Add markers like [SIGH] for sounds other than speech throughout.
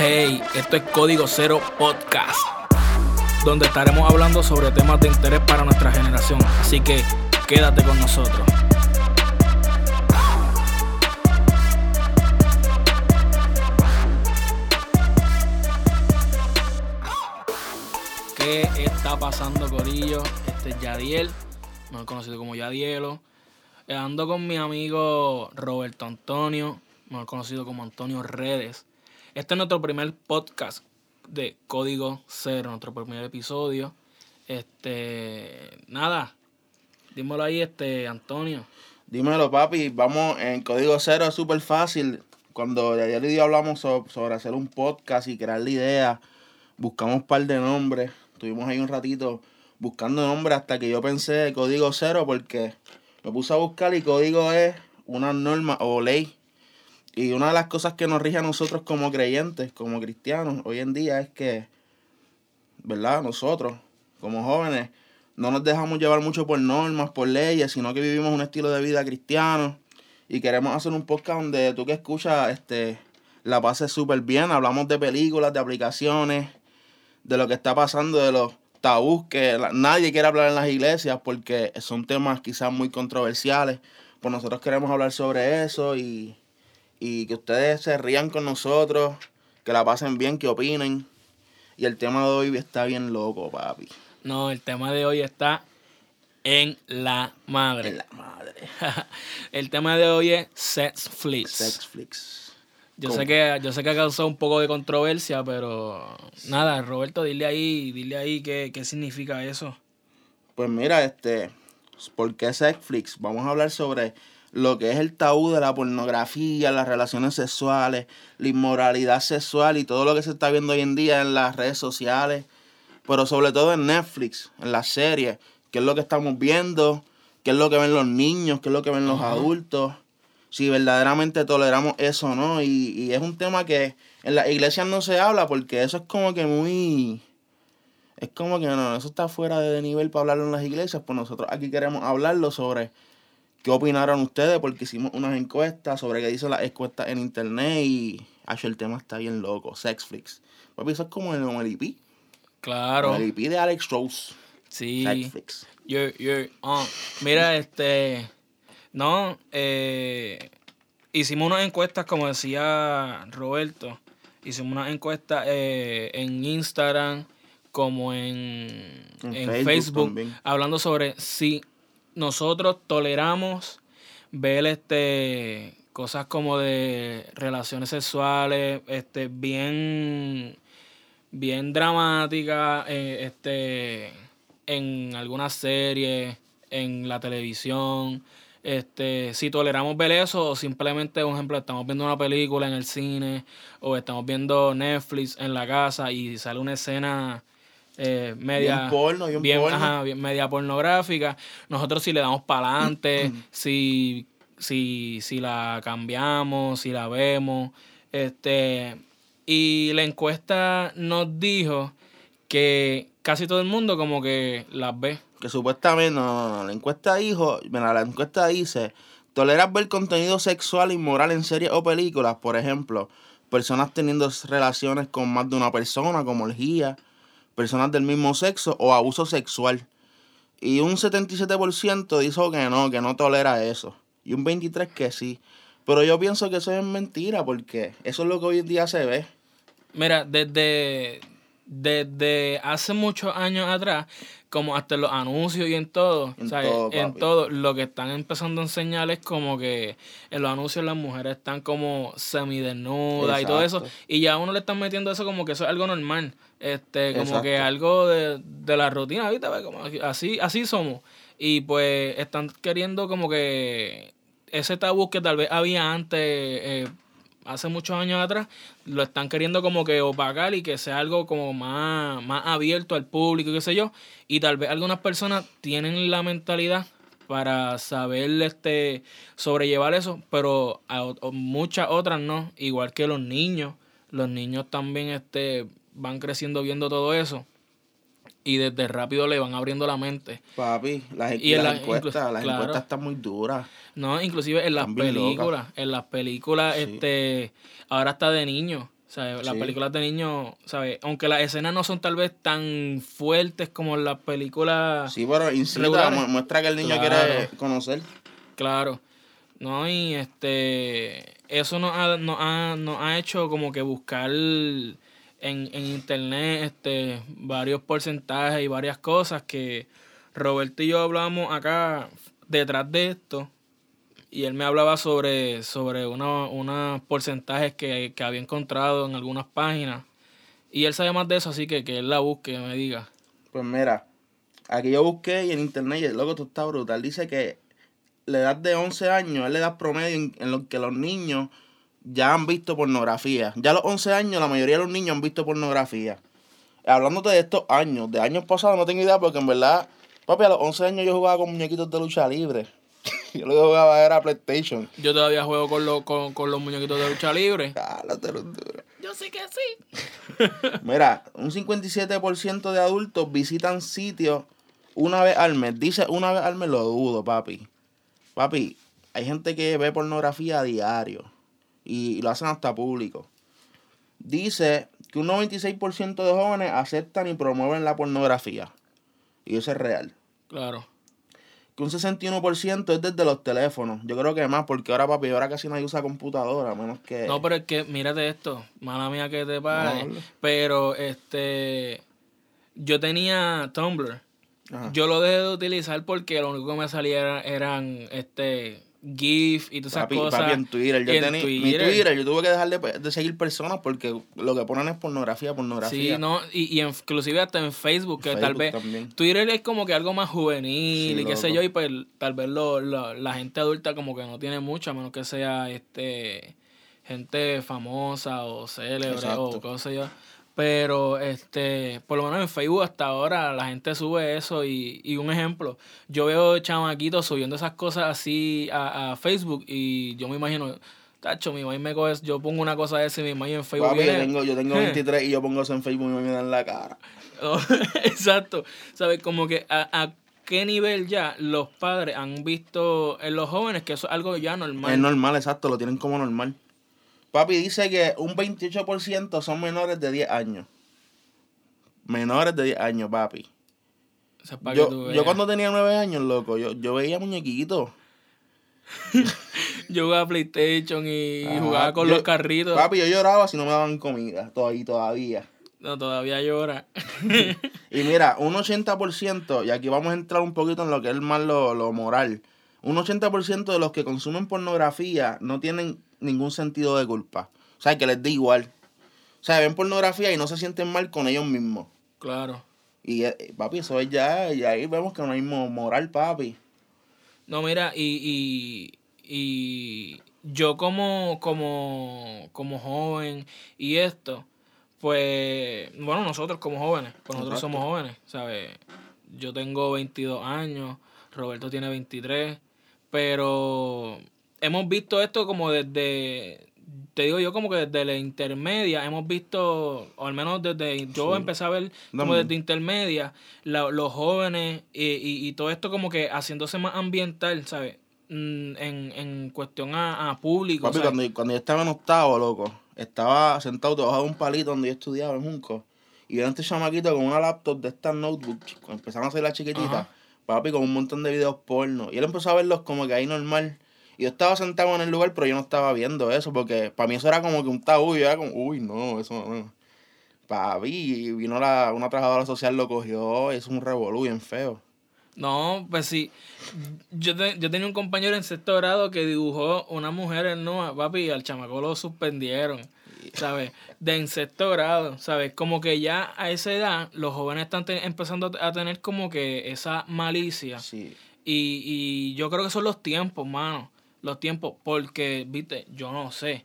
Hey, esto es Código Cero Podcast, donde estaremos hablando sobre temas de interés para nuestra generación. Así que quédate con nosotros. ¿Qué está pasando, Corillo? Este es Yadiel, mejor conocido como Yadielo. Ando con mi amigo Roberto Antonio, mejor conocido como Antonio Redes. Este es nuestro primer podcast de Código Cero, nuestro primer episodio. Este, nada, dímelo ahí, este, Antonio. Dímelo, papi. Vamos en código cero, es súper fácil. Cuando de ayer y yo hablamos so- sobre hacer un podcast y crear la idea, buscamos un par de nombres. Estuvimos ahí un ratito buscando nombres hasta que yo pensé código cero porque me puse a buscar y código es una norma o ley. Y una de las cosas que nos rige a nosotros como creyentes, como cristianos, hoy en día es que, ¿verdad? Nosotros, como jóvenes, no nos dejamos llevar mucho por normas, por leyes, sino que vivimos un estilo de vida cristiano y queremos hacer un podcast donde tú que escuchas este, la pases súper bien. Hablamos de películas, de aplicaciones, de lo que está pasando, de los tabús que nadie quiere hablar en las iglesias porque son temas quizás muy controversiales. Pues nosotros queremos hablar sobre eso y, y que ustedes se rían con nosotros, que la pasen bien, que opinen. Y el tema de hoy está bien loco, papi. No, el tema de hoy está en la madre. En la madre. [LAUGHS] el tema de hoy es Sex Flicks. Sexflix. Yo ¿Cómo? sé que yo sé que ha causado un poco de controversia, pero nada, Roberto, dile ahí, dile ahí qué, qué significa eso. Pues mira, este, ¿por qué Sexflix? Vamos a hablar sobre lo que es el tabú de la pornografía, las relaciones sexuales, la inmoralidad sexual y todo lo que se está viendo hoy en día en las redes sociales, pero sobre todo en Netflix, en las series, qué es lo que estamos viendo, qué es lo que ven los niños, qué es lo que ven los adultos, si verdaderamente toleramos eso o no. Y, y es un tema que en las iglesias no se habla porque eso es como que muy... Es como que no, eso está fuera de nivel para hablarlo en las iglesias, pues nosotros aquí queremos hablarlo sobre qué opinaron ustedes, porque hicimos unas encuestas sobre qué dicen las encuestas en internet y Acho, el tema está bien loco, Sexflix. Papi, eso es como el, el IP, Claro, el IP de Alex Rose, sí. Sexflix. You're, you're on. Mira, este. No, eh, hicimos unas encuestas, como decía Roberto. Hicimos unas encuestas eh, en Instagram, como en, En en Facebook Facebook, hablando sobre si nosotros toleramos ver este cosas como de relaciones sexuales, este, bien bien dramática eh, este en algunas series en la televisión. Este si toleramos ver eso o simplemente por ejemplo estamos viendo una película en el cine o estamos viendo Netflix en la casa y sale una escena eh, media Bien porno, bien porno. ajá, bien- media pornográfica nosotros si le damos para adelante si si si la cambiamos si la vemos este y la encuesta nos dijo que casi todo el mundo como que las ve. Que supuestamente, no, no, no, la encuesta dijo, mira, la encuesta dice, toleras ver contenido sexual inmoral en series o películas, por ejemplo, personas teniendo relaciones con más de una persona, como orgía, personas del mismo sexo o abuso sexual. Y un 77% dijo que no, que no tolera eso. Y un 23% que sí. Pero yo pienso que eso es mentira, porque eso es lo que hoy en día se ve. Mira, desde, desde hace muchos años atrás, como hasta en los anuncios y en todo, En todo, en todo, lo que están empezando a enseñar es como que en los anuncios las mujeres están como semidesnudas y todo eso, y ya a uno le están metiendo eso como que eso es algo normal, este, como que algo de, de la rutina, ¿viste? Como así, así somos. Y pues están queriendo como que ese tabú que tal vez había antes, eh, hace muchos años atrás, lo están queriendo como que opacar y que sea algo como más, más abierto al público, qué sé yo. Y tal vez algunas personas tienen la mentalidad para saber este sobrellevar eso, pero a muchas otras no, igual que los niños. Los niños también este van creciendo viendo todo eso y desde rápido le van abriendo la mente. Papi, las, Y en las la- encuestas, las claro. encuestas están muy duras. No, inclusive en las locas. películas, en las películas, Sí. este, ahora está de niños. ¿sabes? Las Sí. películas de niños, ¿sabes? Aunque las escenas no son tal vez tan fuertes como las películas... Sí, pero incita, muestra que el niño Claro. quiere conocer. Claro. No, y este. Eso nos ha, nos ha, nos ha hecho como que buscar en, en internet este varios porcentajes y varias cosas que Roberto y yo hablamos acá detrás de esto. Y él me hablaba sobre, sobre uno- unos porcentajes que, que había encontrado en algunas páginas. Y él sabe más de eso, así que que él la busque me diga. Pues mira, aquí yo busqué y en internet, y el loco, esto está brutal. Dice que la edad de 11 años es la edad promedio en, en lo que los niños ya han visto pornografía. Ya a los 11 años, la mayoría de los niños han visto pornografía. Hablándote de estos años, de años pasados, no tengo idea porque en verdad, papi, a los 11 años yo jugaba con muñequitos de lucha libre. [LAUGHS] yo lo que jugaba era PlayStation. Yo todavía juego con, los con, con los muñequitos de lucha libre. [LAUGHS] Cálatelo, duro. Yo sí que sí. [LAUGHS] Mira, un 57% de adultos visitan sitios una vez al mes. Dice una vez al mes, lo dudo, papi. Papi, hay gente que ve pornografía a diario y lo hacen hasta público. Dice que un 96% de jóvenes aceptan y promueven la pornografía. Y eso es real. Claro. Que un 61% es desde los teléfonos. Yo creo que más, porque ahora, papi, ahora casi nadie usa computadora, a menos que... No, pero es que, mírate esto, mala mía que te pare, No, pero este, yo tenía Tumblr, Ajá. yo lo dejé de utilizar porque lo único que me salía era- eran, este, GIF y todas esas Papi, cosas. papi, en Twitter. Yo tenía, mi Twitter. Yo tuve que dejar de, de seguir personas porque lo que ponen es pornografía, pornografía. Sí, no, y, y inclusive hasta en Facebook, que tal Facebook vez también. Twitter es como que algo más juvenil Sí, y qué sé yo, y pues tal vez lo, lo- la gente adulta como que no tiene mucho, a menos que sea este gente famosa o célebre Exacto. o qué sé yo. Pero este, por lo menos en Facebook hasta ahora la gente sube eso y, y un ejemplo, yo veo chamaquitos subiendo esas cosas así a, a Facebook y yo me imagino, tacho, mi mamá me coge, yo pongo una cosa de esa y mi mamá en Facebook Papi, yo tengo, yo tengo [LAUGHS] 23 y yo pongo eso en Facebook y me miran la cara. Oh, [LAUGHS] Exacto. ¿Sabes? Como que a, a qué nivel ya los padres han visto en los jóvenes que eso es algo ya normal. Es normal, exacto, lo tienen como normal. Papi dice que un 28% son menores de 10 años. Menores de 10 años, papi. Eso es para que tú Yo, veas. yo cuando tenía 9 años, loco, yo, yo veía muñequitos. [LAUGHS] Yo jugaba PlayStation y Ajá, jugaba con yo- los carritos. Papi, yo lloraba si no me daban comida, todavía, todavía. No, todavía llora. [LAUGHS] Y mira, un 80%, y aquí vamos a entrar un poquito en lo que es más lo, lo moral. Un 80% de los que consumen pornografía no tienen ningún sentido de culpa. O sea, que les da igual. O sea, ven pornografía y no se sienten mal con ellos mismos. claro. Y eh, papi, eso es ya, y ahí vemos que no hay mo- moral, papi. No, mira, y, y, y yo como, como, como joven y esto, pues, bueno, nosotros como jóvenes, pues nosotros Exacto. somos jóvenes, ¿sabes? Yo tengo 22 años, Roberto tiene 23, pero hemos visto esto como desde, te digo yo como que desde la intermedia, hemos visto, o al menos desde, yo Sí. empecé a ver como desde intermedia, la- los jóvenes y, y, y todo esto como que haciéndose más ambiental, ¿sabes? Mm, En, en cuestión a, a público. Papi, ¿sabes? cuando, cuando yo estaba en octavo, loco, estaba sentado debajo de un palito donde yo estudiaba en Junco. Y vieron este chamaquito con una laptop de estas notebooks, empezaron a hacer las chiquititas, Ajá. papi, con un montón de videos porno. Y él empezó a verlos como que ahí normal. Y yo estaba sentado en el lugar, pero yo no estaba viendo eso, porque para mí eso era como que un tabú. Yo era como, uy, no, eso no. Papi, vino la, una trabajadora social, lo cogió, es un revolú bien feo. No, pues sí. Yo, te- yo tenía un compañero en sexto grado que dibujó una mujer en papi, y al chamaco lo suspendieron, [LAUGHS] ¿sabes? De en sexto grado, ¿sabes? Como que ya a esa edad los jóvenes están te- empezando a tener como que esa malicia. Sí. Y, y yo creo que son los tiempos, mano. Los tiempos, porque, viste, yo no sé.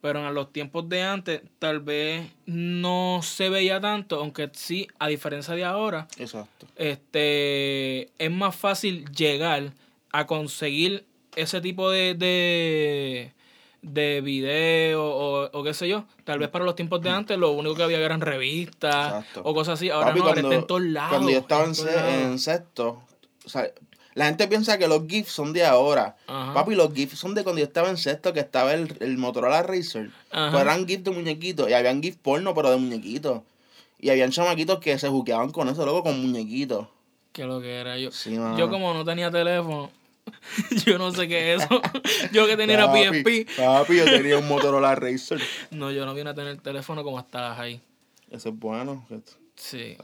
Pero en los tiempos de antes tal vez no se veía tanto, aunque sí, a diferencia de ahora, Exacto. este es más fácil llegar a conseguir ese tipo de, de, de video o, o qué sé yo. Tal vez para los tiempos de antes lo único que había eran revistas Exacto. o cosas así. Ahora Papi, no, ahora está en todos lados. Cuando yo estaba en, en sexto, o sea, La gente piensa que los GIFs son de ahora. Ajá. Papi, los GIFs son de cuando yo estaba en sexto, que estaba el, el Motorola Racer. Pues eran GIFs de muñequitos. Y habían GIFs porno, pero de muñequitos. Y habían chamaquitos que se juqueaban con eso, loco, con muñequitos. Que lo que era yo. Sí. Yo como no tenía teléfono, [LAUGHS] yo no sé qué es eso. [LAUGHS] yo que tenía PSP. Papi, yo tenía un Motorola [LAUGHS] Racer. No, yo no vine a tener teléfono como estabas ahí. Eso es bueno. Sí.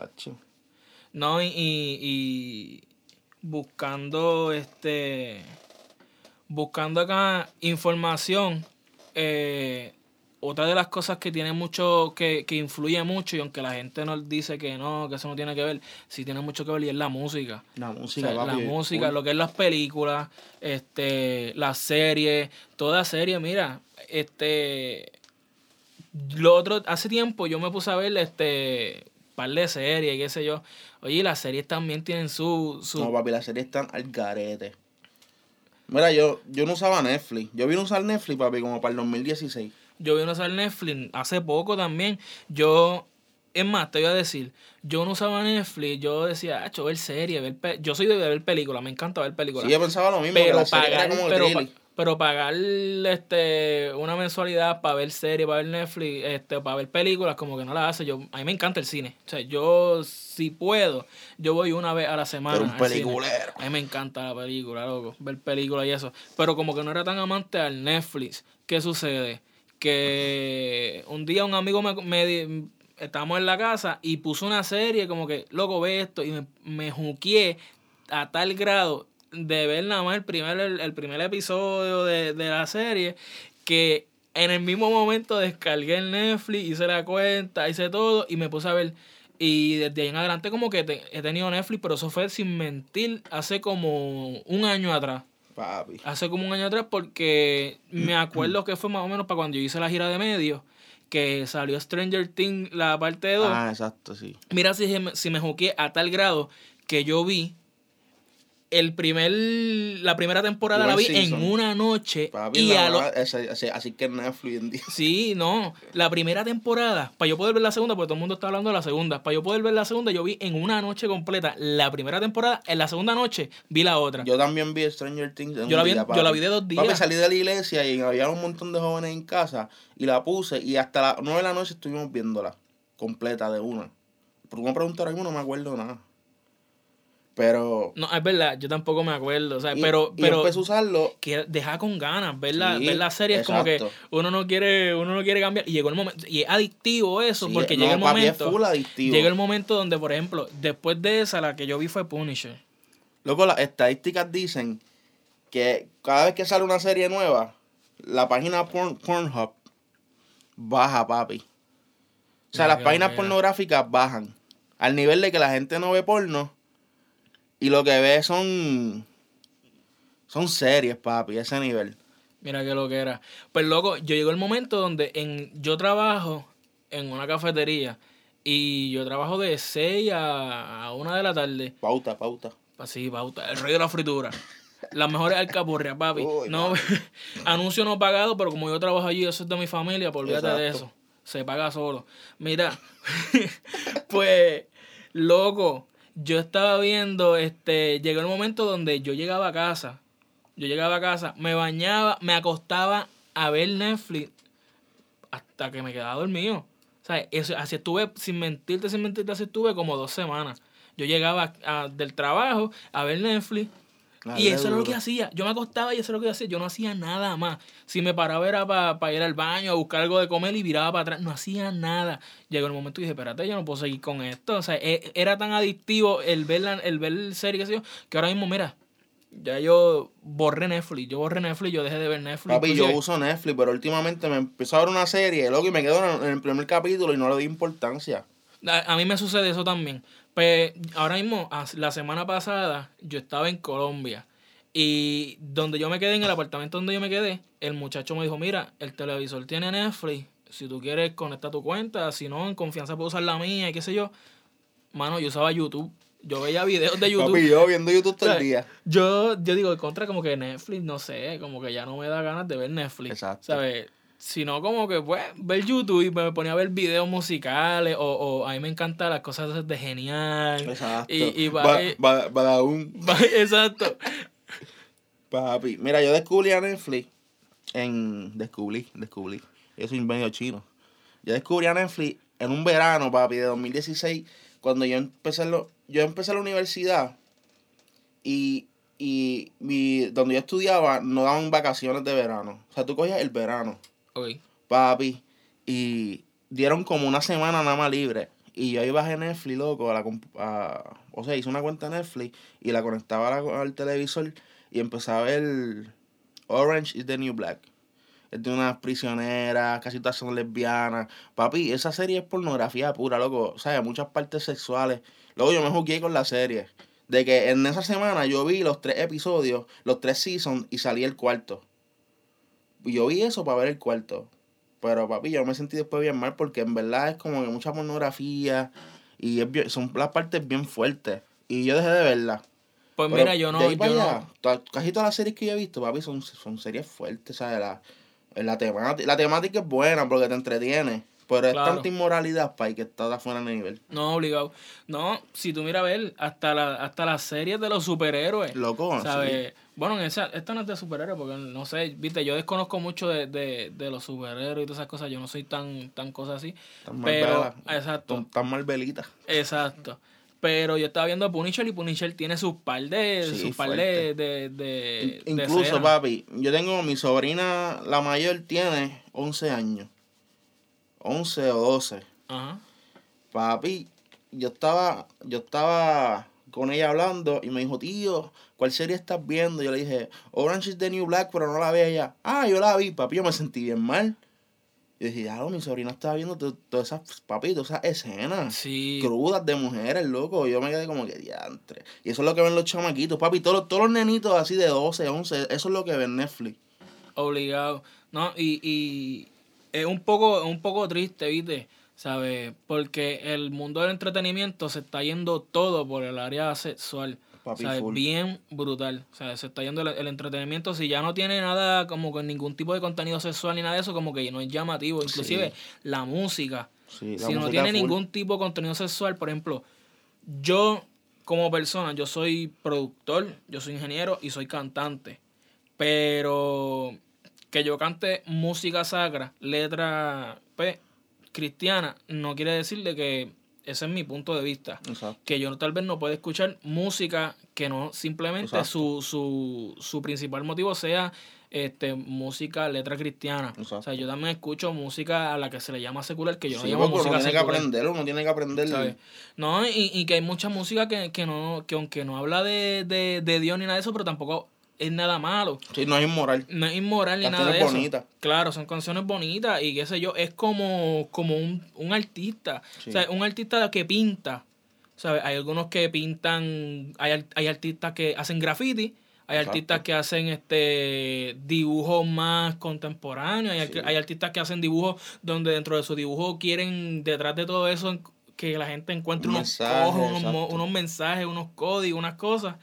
No, y, y, y buscando este buscando acá información eh, otra de las cosas que tiene mucho que, que influye mucho y aunque la gente nos dice que no que eso no tiene que ver sí tiene mucho que ver y es la música. La O música, sea, la música, lo que es las películas, este, las series, toda serie, mira, este, lo otro, hace tiempo yo me puse a ver, este, par de series, qué sé yo, oye, las series también tienen su, su, No, papi, las series están al garete. Mira, yo, yo no usaba Netflix. Yo vine a usar Netflix, papi, como para el 2016. yo vi a usar Netflix hace poco también, yo, es más, te voy a decir, yo no usaba Netflix, yo decía, ah, ver series, ver pe-". yo soy de ver películas, me encanta ver películas. Sí, yo pensaba lo mismo, pero serie pagar, era como pero, pa- pero pagar este una mensualidad para ver series, para ver Netflix, este, para ver películas, como que no la hace. Yo, a mí me encanta el cine. O sea, yo si puedo, yo voy una vez a la semana. Pero un peliculero. A mí me encanta la película, loco, ver películas y eso. Pero como que no era tan amante al Netflix, ¿qué sucede? Que un día un amigo me, me estábamos en la casa y puso una serie como que, loco, ve esto, y me, me juqueé a tal grado de ver nada más el primer, el, el primer episodio de, de la serie que en el mismo momento descargué el Netflix, hice la cuenta, hice todo y me puse a ver. Y desde ahí en adelante como que te- he tenido Netflix, pero eso fue sin mentir hace como un año atrás. Papi. Hace como un año atrás porque me acuerdo que fue más o menos para cuando yo hice la gira de medios, que salió Stranger Things la parte 2. Ah, exacto, sí. Mira si, me- si me juqué a tal grado que yo vi el primer la primera temporada la vi en una noche Papi, y la a lo, verdad, ese- ese- así que Netflix en día. Sí, no. La primera temporada, para yo poder ver la segunda, porque todo el mundo está hablando de la segunda, para yo poder ver la segunda, yo vi en una noche completa la primera temporada, en la segunda noche vi la otra. Yo también vi Stranger Things. en Yo un la vi- día, yo la vi de dos días. Papi, salí de la iglesia y había un montón de jóvenes en casa y la puse y hasta las 9 de la noche estuvimos viéndola completa de una. Por una pregunta ahora mismo no me acuerdo nada. Pero. No, es verdad, yo tampoco me acuerdo, o sea, y- pero, y pero empecé a usarlo. que deja con ganas, ver la, Sí, ver la serie es como que uno no quiere, uno no quiere cambiar, y llegó el momento, y es adictivo eso, Sí, porque no, llega el momento, es full adictivo. llega el momento donde, por ejemplo, después de esa, la que yo vi fue Punisher. Loco, las estadísticas dicen que cada vez que sale una serie nueva, la página porn, Pornhub baja, papi. O sea, Mira las páginas pornográficas bajan. Al nivel de que la gente no ve porno y lo que ve son. Son series, papi, ese nivel. Mira que lo que era. Pues loco, yo llegó el momento donde en, yo trabajo en una cafetería y yo trabajo de 6 a, a 1 de la tarde. Pauta, pauta. Así, pauta, el rey de la fritura. Las mejores alcapurrias, papi. Uy, no, [LAUGHS] anuncio no pagado, pero como yo trabajo allí, eso es de mi familia, pues olvídate de eso. Se paga solo. Mira, [LAUGHS] pues, loco, yo estaba viendo, este, llegó el momento donde yo llegaba a casa, yo llegaba a casa, me bañaba, me acostaba a ver Netflix hasta que me quedaba dormido. O sea, eso, así estuve, sin mentirte, sin mentirte, así estuve como dos semanas. Yo llegaba a- del trabajo a ver Netflix y eso era lo duro. que hacía. Yo me acostaba y eso era lo que hacía. Yo no hacía nada más. Si me paraba era para ir al baño a buscar algo de comer y viraba para atrás. No hacía nada. Llegó el momento y dije, espérate, yo no puedo seguir con esto. O sea, e- era tan adictivo el ver, la, el ver serie, sé yo, que ahora mismo, mira, ya yo borré Netflix. Yo borré Netflix, yo dejé de ver Netflix. Papi, yo uso Netflix, pero últimamente me empezó a ver una serie, loco, y me quedo en en el primer capítulo y no le di importancia. A, a mí me sucede eso también. Pues ahora mismo, la semana pasada, yo estaba en Colombia. Y donde yo me quedé, en el apartamento donde yo me quedé, el muchacho me dijo, mira, el televisor tiene Netflix. Si tú quieres, conecta tu cuenta. Si no, en confianza puedo usar la mía y qué sé yo. Mano, yo usaba YouTube. Yo veía videos de [LAUGHS] YouTube. Papi, yo viendo YouTube todo el día. Yo, yo digo, contra como que Netflix, no sé, como que ya no me da ganas de ver Netflix. Exacto. ¿Sabes? Sino como que, pues, ver YouTube y me ponía a ver videos musicales o, o a mí me encantan las cosas de genial. Exacto. Y, y Ba- va- ba- badaún. va- [LAUGHS] exacto. Papi, mira, yo descubrí a Netflix en... Descubrí, descubrí. Yo soy medio chino. Yo descubrí a Netflix en un verano, papi, de 2016, cuando yo empecé, lo, yo empecé la universidad y, y mi, donde yo estudiaba no daban vacaciones de verano. O sea, tú cogías el verano, Papi, y dieron como una semana nada más libre. Y yo iba a Netflix, loco, a la, a- o sea, hice una cuenta Netflix y la conectaba al televisor y empezaba a ver Orange is the New Black. Es de unas prisioneras, casi todas son lesbianas. Papi, esa serie es pornografía pura, loco. O sea, muchas partes sexuales. Luego yo me jugué con la serie. De que en esa semana yo vi los tres episodios, los tres seasons y salí el cuarto. Yo vi eso para ver el cuarto. Pero papi, yo me sentí después bien mal porque en verdad es como que mucha pornografía y es son las partes bien fuertes. Y yo dejé de verla. Pues Pero mira, yo no, de ahí para yo allá, no. to- casi todas las series que yo he visto, papi, son, son series fuertes, ¿sabes? La, la, temática, la temática es buena porque te entretiene. Pero es Claro. tanta inmoralidad, pa, que está fuera de nivel. No, obligado. No, si tú miras a ver, hasta, la, hasta las series de los superhéroes. Loco, ¿Sabes? Bueno, en esa, esta no es de superhéroes, porque no sé, viste, yo desconozco mucho de, de, de los superhéroes y todas esas cosas, yo no soy tan, tan cosa así. Tan Pero, malvela, exacto, Tan, tan mal velita. exacto. Pero yo estaba viendo Punisher y Punisher tiene sus par de, Sí, sus par de, de, de, In- de Incluso, papi, yo tengo mi sobrina, la mayor, tiene 11 años. 11 o 12. Ajá. Papi, yo estaba, yo estaba con ella hablando y me dijo, tío, ¿cuál serie estás viendo? Yo le dije, Orange is the New Black, pero no la ve ella. Ah, yo la vi, papi, yo me sentí bien mal. Y dije, ya, mi sobrina estaba viendo to- todas esas, papi, todas esas escenas Sí. crudas de mujeres, loco. Yo me quedé como que diantre. Y eso es lo que ven los chamaquitos, papi. Todos, los- todos los nenitos así de 12, 11, eso es lo que ven Netflix. Obligado. No, y, y es un poco, un poco triste, ¿viste? ¿Sabes? Porque el mundo del entretenimiento se está yendo todo por el área sexual. Papi, ¿sabes? full. Bien brutal. O sea, se está yendo el, el entretenimiento. Si ya no tiene nada, como con ningún tipo de contenido sexual ni nada de eso, como que no es llamativo. Inclusive la música. Sí, la si no tiene full. ningún tipo de contenido sexual, por ejemplo, yo como persona, yo soy productor, yo soy ingeniero y soy cantante. Pero que yo cante música sacra, letra pues, cristiana, no quiere decir de que ese es mi punto de vista. Exacto. Que yo tal vez no pueda escuchar música que no simplemente su, su, su principal motivo sea este música, letra cristiana. Exacto. O sea, yo también escucho música a la que se le llama secular, que yo no Sí, llamo porque uno tiene que aprender, uno tiene que aprender. No, y, y que hay mucha música que, que no, que aunque no habla de, de, de Dios ni nada de eso, pero tampoco es nada malo. Sí, no es inmoral. No es inmoral ni nada de eso. bonitas. Claro, son canciones bonitas y qué sé yo, es como, como un, un artista. Sí. O sea, un artista que pinta. ¿Sabes? Hay algunos que pintan, hay, hay artistas que hacen graffiti, hay Exacto. artistas que hacen este dibujos más contemporáneos, hay, Sí. hay artistas que hacen dibujos donde dentro de su dibujo quieren, detrás de todo eso, que la gente encuentre Un unos mensaje, unos mensajes, unos códigos, unas cosas.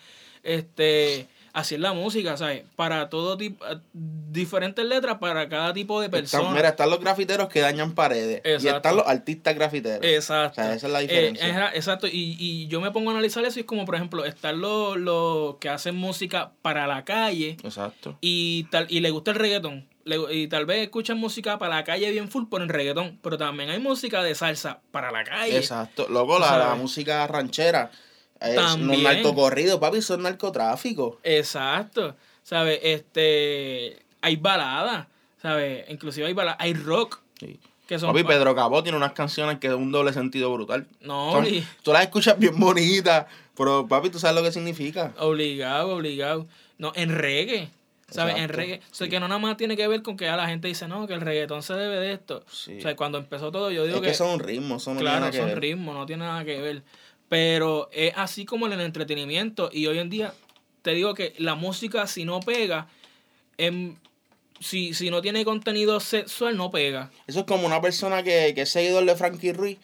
Este, así es la música, ¿sabes? Para todo tipo, diferentes letras para cada tipo de Están- persona. mira, están los grafiteros que dañan paredes. Y están los artistas grafiteros. Exacto. O sea, esa es la Eh, diferencia. exacto. Y, y yo me pongo a analizar eso y es como, por ejemplo, están los, los que hacen música para la calle Exacto. y tal y le gusta el reggaetón. Y tal vez escuchan música para la calle bien full por el reggaetón. Pero también hay música de salsa para la calle. Exacto. Luego la, la música ranchera. Es, no También. narcocorrido, papi, eso es narcotráfico. Exacto. ¿Sabes? Este. Hay baladas. ¿Sabes? Inclusive hay baladas. Hay rock. Sí. Que son Papi, pa- Pedro Capó tiene unas canciones que es un doble sentido brutal. No, Son- obli- tú las escuchas bien bonitas, pero papi, tú sabes lo que significa. obligado, obligado. No, en reggae. ¿Sabes? En reggae. O sea, sí. que no nada más tiene que ver con que ya la gente dice, no, que el reggaetón se debe de esto. Sí. O sea, cuando empezó todo, yo digo es que, son ritmos, son Claro, que son ritmos, no tiene nada que ver. Pero es así como en el entretenimiento. Y hoy en día, te digo que la música, si no pega, em, si, si no tiene contenido sexual, no pega. Eso es como una persona que, que es seguidor de Frankie Ruiz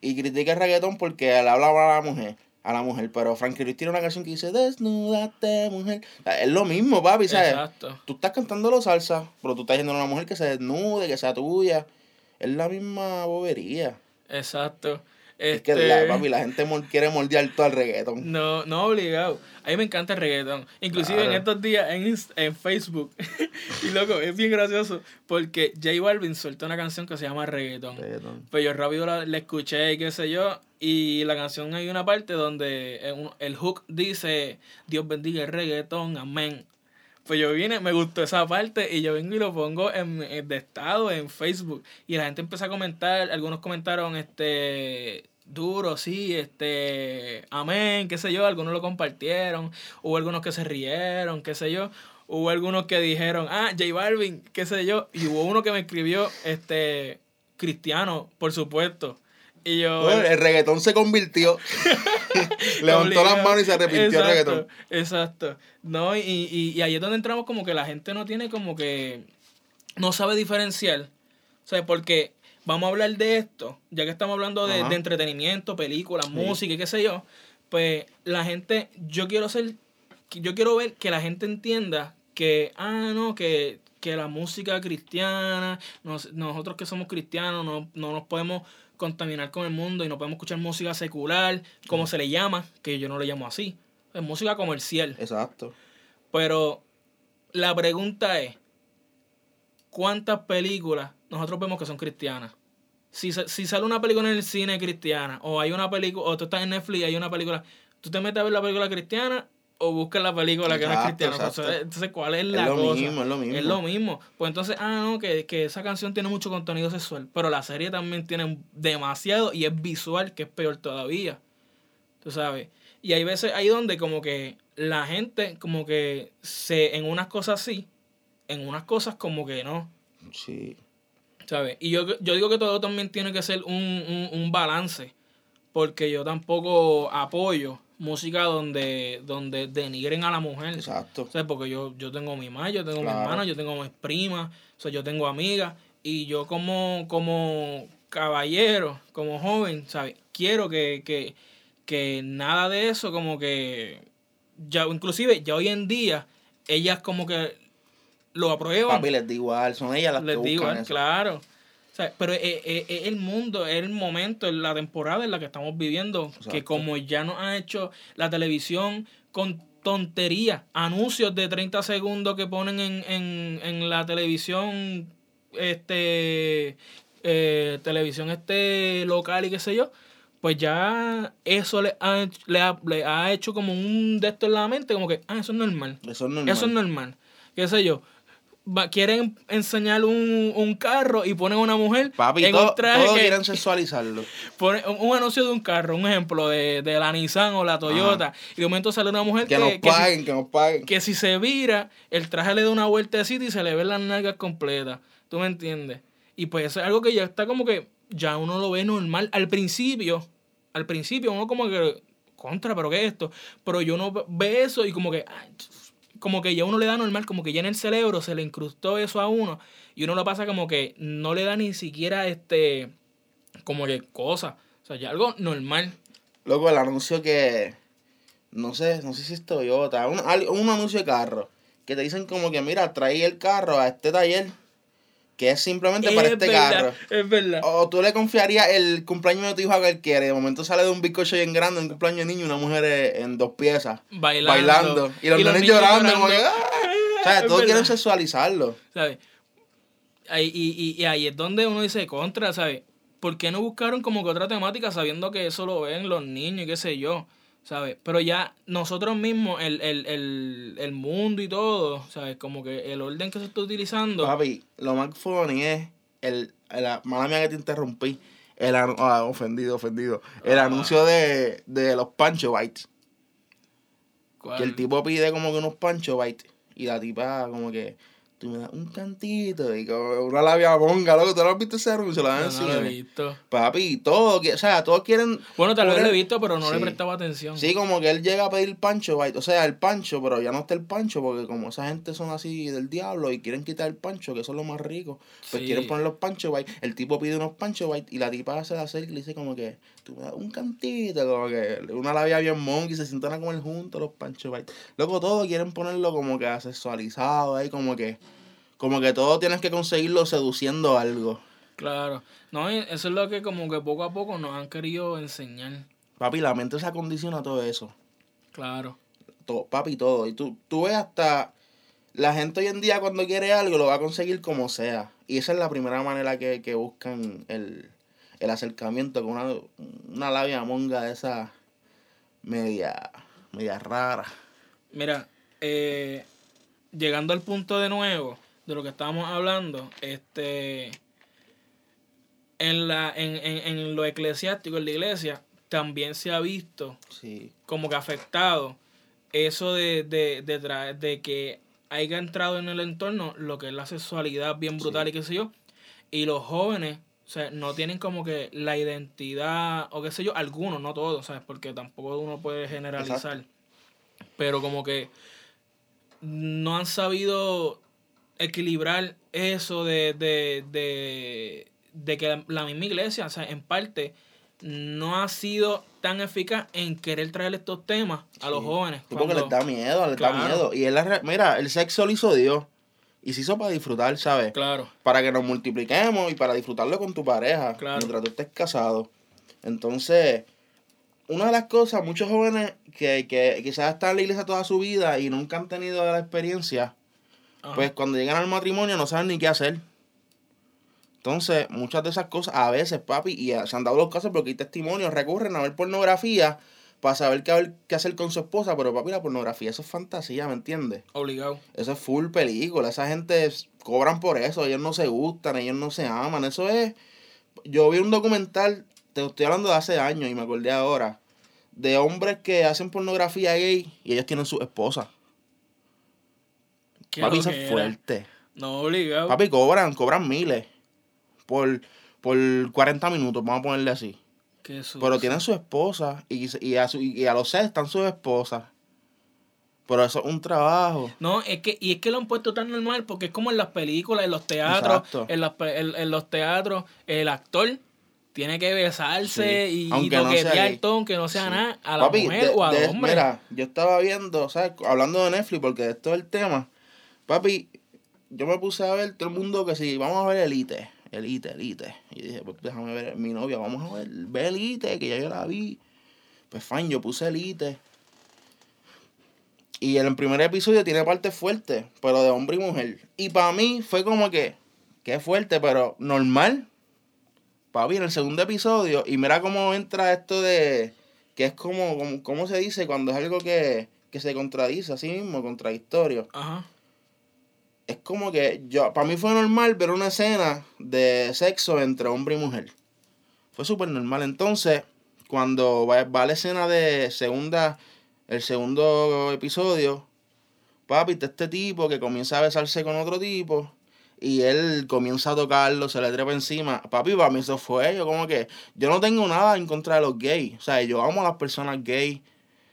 y critica el reggaetón porque le habla mal a la mujer. a la mujer. Pero Frankie Ruiz tiene una canción que dice, desnúdate, mujer. O sea, es lo mismo, papi, ¿sabes? Exacto. Tú estás cantando los salsa, pero tú estás diciendo a una mujer que se desnude, que sea tuya. Es la misma bobería. Exacto. Es que Este, la, papi, la gente quiere moldear todo el reggaetón. No, no obligado. A mí me encanta el reggaetón. Inclusive Claro. en estos días en, en Facebook. [LAUGHS] y loco, es bien gracioso. Porque J Balvin soltó una canción que se llama Reggaetón. Reggaetón. Pues yo rápido la, la escuché y qué sé yo. Y la canción hay una parte donde eh, el hook dice, Dios bendiga el reggaetón, amén. Pues yo vine, me gustó esa parte y yo vengo y lo pongo en, en- de estado en Facebook. Y la gente empieza a comentar, algunos comentaron, este, duro, sí, este, amén, qué sé yo, algunos lo compartieron, hubo algunos que se rieron, qué sé yo. Hubo algunos que dijeron, ah, J Balvin, qué sé yo. Y hubo uno que me escribió, este, cristiano, por supuesto. Y yo... Bueno, el reggaetón se convirtió. [LAUGHS] Levantó las manos y se arrepintió Exacto, reggaetón. Exacto. No, y, y, y ahí es donde entramos como que la gente no tiene como que... No sabe diferenciar. O sea, porque vamos a hablar de esto, ya que estamos hablando de entretenimiento, películas, música y qué sé yo, pues la gente, yo quiero ser, yo quiero ver que la gente entienda que, ah, no, que, que la música cristiana, nos- nosotros que somos cristianos no, no nos podemos contaminar con el mundo y no podemos escuchar música secular, como se le llama, que yo no le llamo así, es música comercial. Exacto. Pero la pregunta es, ¿cuántas películas nosotros vemos que son cristianas? Si, si sale una película en el cine cristiana, o hay una película, o tú estás en Netflix y hay una película, ¿tú te metes a ver la película cristiana o buscas la película que no es cristiana? exacto. Entonces, entonces, ¿cuál es Es la lo cosa? mismo, es lo mismo. Es lo mismo. Pues entonces, ah, no, que, que esa canción tiene mucho contenido sexual, pero la serie también tiene demasiado y es visual, que es peor todavía. Tú sabes. Y hay veces ahí donde como que la gente como que se en unas cosas sí, en unas cosas como que no, Sí. ¿sabes? Y yo, yo digo que todo también tiene que ser un, un, un balance, porque yo tampoco apoyo música donde, donde denigren a la mujer. Exacto. O sea, porque yo, yo tengo mi mamá, yo tengo mi Claro. hermana, yo tengo mis primas, o sea, yo tengo amigas, y yo como, como caballero, como joven, ¿sabes? Quiero que, que, que nada de eso, como que, ya, inclusive, ya hoy en día, ellas como que lo aprueban. Papi, les da igual. Son ellas las que Les buscan digo, eso. claro. Sea, pero es, es- es el mundo, es el momento, es la temporada en la que estamos viviendo. Que como ya nos ha hecho la televisión con tonterías, anuncios de 30 segundos que ponen en, en, en la televisión, este, eh, televisión este local y qué sé yo, pues ya eso le ha, hecho- le ha, le ha hecho como un de esto en la mente, como que, ah, eso es normal. Eso es normal. Eso es normal. ¿Qué sé yo? Va- quieren enseñar un, un carro y ponen una mujer Papi, en todo, un traje todo que quieren sexualizarlo. [LAUGHS] pone un, un anuncio de un carro, un ejemplo de, de la Nissan o la Toyota, y de momento sale una mujer Que que, nos que si- paguen, que nos paguen. que si se vira, el traje le da una vueltecita y se le ven las nalgas completas. ¿Tú me entiendes? Y pues eso es algo que ya está como que ya uno lo ve normal. Al principio, al principio uno como que, contra, pero ¿qué es esto? Pero yo no ve eso y como que, ay, como que ya uno le da normal, como que ya en el cerebro se le incrustó eso a uno y uno lo pasa como que no le da ni siquiera este, como que cosa. O sea, ya algo normal. Loco, el anuncio que. No sé, no sé si es Toyota. Un, un anuncio de carro. Que te dicen como que, mira, trae el carro a este taller. Que es simplemente para es este verdad, carro. es verdad. O tú le confiarías el cumpleaños de tu hijo a cualquiera. Y de momento sale de un bizcocho bien grande, un cumpleaños de niño, una mujer eh, en dos piezas. bailando. bailando. Y los niños llorando, como que, ¡ah! [LAUGHS] O sea, todos quieren sexualizarlo. ¿Sabes? Ahí, y, y, y ahí es donde uno dice contra, ¿sabes? ¿Por qué no buscaron como que otra temática sabiendo que eso lo ven los niños y qué sé yo? ¿Sabes? Pero ya nosotros mismos, el, el, el, el mundo y todo, ¿sabes? Como que el orden que se está utilizando. Papi, lo más funny es el, el mala mía que te interrumpí. El ah, ofendido, ofendido. El Ah. anuncio de, de los Pancho Bites. ¿cuál? Que el tipo pide como que unos Pancho Bites. Y la tipa como que tú me das un cantito y como una labia bonga, loco, ¿tú lo has visto ese anuncio? Dan No, no lo he visto. Papi, todo, que- o sea, todos quieren... Bueno, tal vez lo he visto, pero no le Sí. prestaba atención. Sí, como que él llega a pedir pancho, bite, o sea, el pancho, pero ya no está el pancho, porque como esa gente son así del diablo y quieren quitar el pancho, que son los más ricos, pues Sí. quieren poner los pancho bite, el tipo pide unos pancho bite y la tipa hace la cerca y le dice como que, tú me das un cantito, como que una labia bien monkey, se sientan a comer juntos los pancho bite. Loco, todo quieren ponerlo como que asexualizado ahí, como que, como que todo tienes que conseguirlo seduciendo algo. Claro. No, eso es lo que como que poco a poco nos han querido enseñar. Papi, la mente se acondiciona a todo eso. Claro. todo, papi, todo. Y tú, tú ves hasta la gente hoy en día cuando quiere algo lo va a conseguir como sea. Y esa es la primera manera que, que buscan el, el acercamiento con una, una labia monga de esa media, media rara. Mira, eh, llegando al punto de nuevo de lo que estábamos hablando, este en la en, en, en lo eclesiástico, en la iglesia, también se ha visto Sí. como que afectado eso de, de, de, de que haya entrado en el entorno lo que es la sexualidad bien brutal y qué sé yo, y los jóvenes, o sea, no tienen como que la identidad, o qué sé yo, algunos, no todos, ¿sabes? Porque tampoco uno puede generalizar, pero como que no han sabido equilibrar eso de, de, de, de que la misma iglesia, o sea, en parte, no ha sido tan eficaz en querer traer estos temas a los jóvenes. Porque les da miedo, les da miedo. Y él, la mira, el sexo lo hizo Dios. Y se hizo para disfrutar, ¿sabes? Claro, para que nos multipliquemos y para disfrutarlo con tu pareja Claro. mientras tú estés casado. Entonces, una de las cosas, muchos jóvenes que, que quizás están en la iglesia toda su vida y nunca han tenido la experiencia, Ajá. pues cuando llegan al matrimonio no saben ni qué hacer. Entonces, muchas de esas cosas, a veces, papi, y se han dado los casos porque hay testimonios, recurren a ver pornografía para saber qué, haber- qué hacer con su esposa, pero papi, la pornografía, eso es fantasía, ¿me entiendes? obligado. Eso es full película. Esa gente cobran por eso. Ellos no se gustan, ellos no se aman. Eso es. Yo vi un documental, te estoy hablando de hace años y me acordé ahora, de hombres que hacen pornografía gay y ellos tienen su esposa. Papi, eso es fuerte. No, obligado. Papi, cobran, cobran miles por, por 40 minutos, vamos a ponerle así. Qué. Pero tienen su esposa y, y, a, su, y a los seis están sus esposas. Pero eso es un trabajo. No, es que, y es que lo han puesto tan normal porque es como en las películas, en los teatros, en, las en, en los teatros, el actor tiene que besarse Sí, y, aunque y no toquetear todo, aunque no sea Sí. nada, a la Papi, mujer de- o de- hombre. Mira, yo estaba viendo, ¿sabes? Hablando de Netflix, porque esto es el tema. Papi, yo me puse a ver todo el mundo que sí, vamos a ver Elite, Elite, Elite. Y dije, pues déjame ver mi novia, vamos a ver, ve Elite, que ya yo la vi. Pues fine, yo puse Elite. Y el primer episodio tiene partes fuertes, pero de hombre y mujer. Y para mí fue como que, qué fuerte, pero normal. Papi, en el segundo episodio, y mira cómo entra esto de, que es como, como ¿cómo se dice? Cuando es algo que, que se contradice a sí mismo, contradictorio. Ajá. Es como que yo, para mí fue normal ver una escena de sexo entre hombre y mujer. Fue súper normal. Entonces, cuando va, va la escena de segunda, el segundo episodio, papi, está este tipo que comienza a besarse con otro tipo y él comienza a tocarlo, se le trepa encima. Papi, para mí eso fue, yo como que, yo no tengo nada en contra de los gays. O sea, yo amo a las personas gays.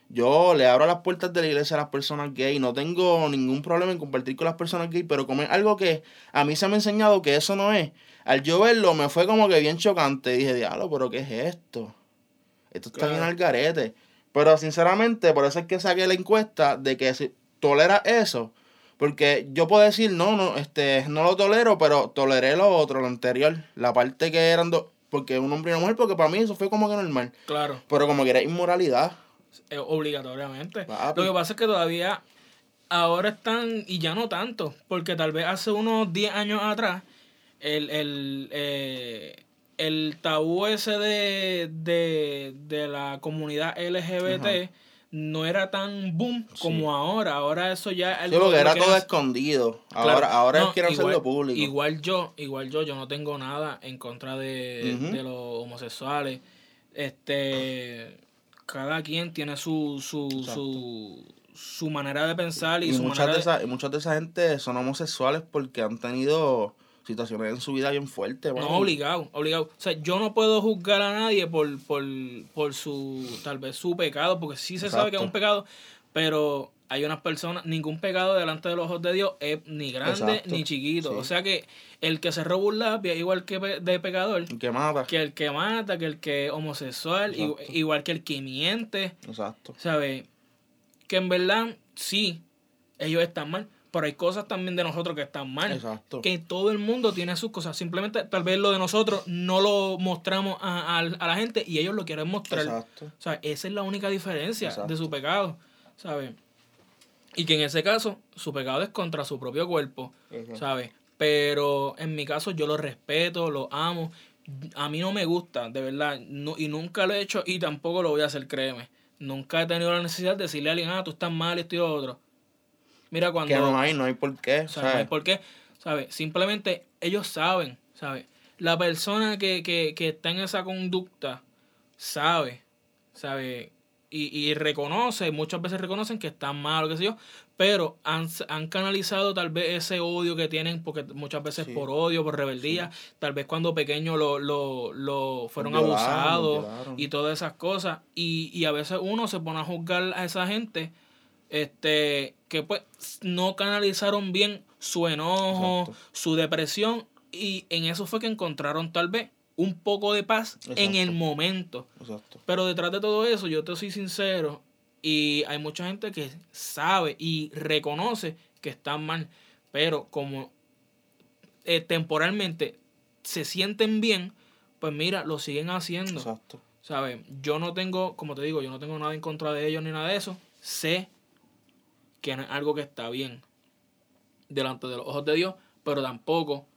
Yo le abro las puertas de la iglesia a las personas gays. No tengo ningún problema en compartir con las personas gays, pero como es algo que a mí se me ha enseñado que eso no es. Al yo verlo me fue como que bien chocante. Dije, diablo, pero ¿qué es esto? Esto está Claro. bien al garete. Pero sinceramente, por eso es que saqué la encuesta de que si tolera eso. Porque yo puedo decir, no, no, este, no lo tolero, pero toleré lo otro, lo anterior. La parte que eran dos. Porque un hombre y una mujer, porque para mí eso fue como que normal. Claro, Pero como que era inmoralidad. Eh, obligatoriamente. Papi. Lo que pasa es que todavía ahora están, y ya no tanto, porque tal vez hace unos 10 años atrás, el, el, eh, el tabú ese de, de, de la comunidad LGBT Ajá. no era tan boom Sí. como ahora. Ahora eso ya... Sí, lo- porque lo era todo es- escondido. Claro. Ahora, ahora No, es quieren igual- hacerlo público. Igual yo, igual yo, yo no tengo nada en contra de, de los homosexuales. Este, cada quien tiene su, su, su, su manera de pensar y, Y su muchas manera de, de... esa, y muchas de esa gente son homosexuales porque han tenido situaciones en su vida bien fuertes. No, obligado, obligado. O sea, yo no puedo juzgar a nadie por, por, por su, tal vez su pecado, porque sí se sabe que es un pecado, pero hay unas personas, ningún pecado delante de los ojos de Dios es ni grande Exacto. ni chiquito. Sí. O sea que el que se roba un lápiz es igual que de pecador, El que mata. que el que mata, que el que es homosexual, Exacto. igual que el que miente, Exacto. ¿sabes? Que en verdad, sí, ellos están mal, pero hay cosas también de nosotros que están mal. Exacto. Que todo el mundo tiene sus cosas. Simplemente, tal vez lo de nosotros no lo mostramos a, a- a la gente y ellos lo quieren mostrar. Exacto. O sea, esa es la única diferencia Exacto. de su pecado, ¿sabes? Y que en ese caso, su pecado es contra su propio cuerpo. ¿sabes? Pero en mi caso yo lo respeto, lo amo. A mí no me gusta, de verdad. No, y nunca lo he hecho y tampoco lo voy a hacer, créeme. Nunca he tenido la necesidad de decirle a alguien, ah, tú estás mal, esto y lo otro. Mira cuando... Que no hay, no hay por qué. O sea, no hay ¿sabes? por qué, ¿sabes? Simplemente ellos saben, ¿sabes? La persona que, que, que está en esa conducta sabe, ¿sabe? Y, y reconoce, muchas veces reconocen que están mal o qué sé yo, pero han, han canalizado tal vez ese odio que tienen, porque muchas veces Sí. por odio, por rebeldía, tal vez cuando pequeños lo, lo, lo fueron Violaron, abusados y todas esas cosas. Y, y a veces uno se pone a juzgar a esa gente este que pues no canalizaron bien su enojo, Exacto. su depresión y en eso fue que encontraron tal vez un poco de paz en el momento. Exacto. Pero detrás de todo eso, yo te soy sincero y hay mucha gente que sabe y reconoce que están mal, pero como eh, temporalmente se sienten bien, pues mira, lo siguen haciendo. Exacto. ¿Sabes? Yo no tengo, como te digo, yo no tengo nada en contra de ellos ni nada de eso. Sé que es algo que está bien delante de los ojos de Dios, pero tampoco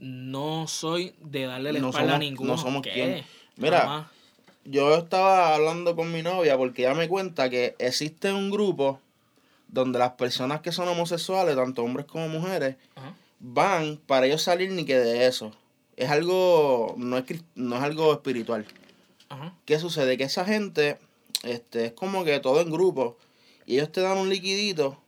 no soy de darle la No espalda a somos- ninguno. no somos ¿Qué? quien. Mira, Jamás. Yo estaba hablando con mi novia porque ella me cuenta que existe un grupo donde las personas que son homosexuales, tanto hombres como mujeres, Ajá. van para ellos salir ni que de eso. Es algo, no es, no es algo espiritual. Ajá. ¿Qué sucede? Que esa gente, este, es como que todo en grupo. Y ellos te dan un liquidito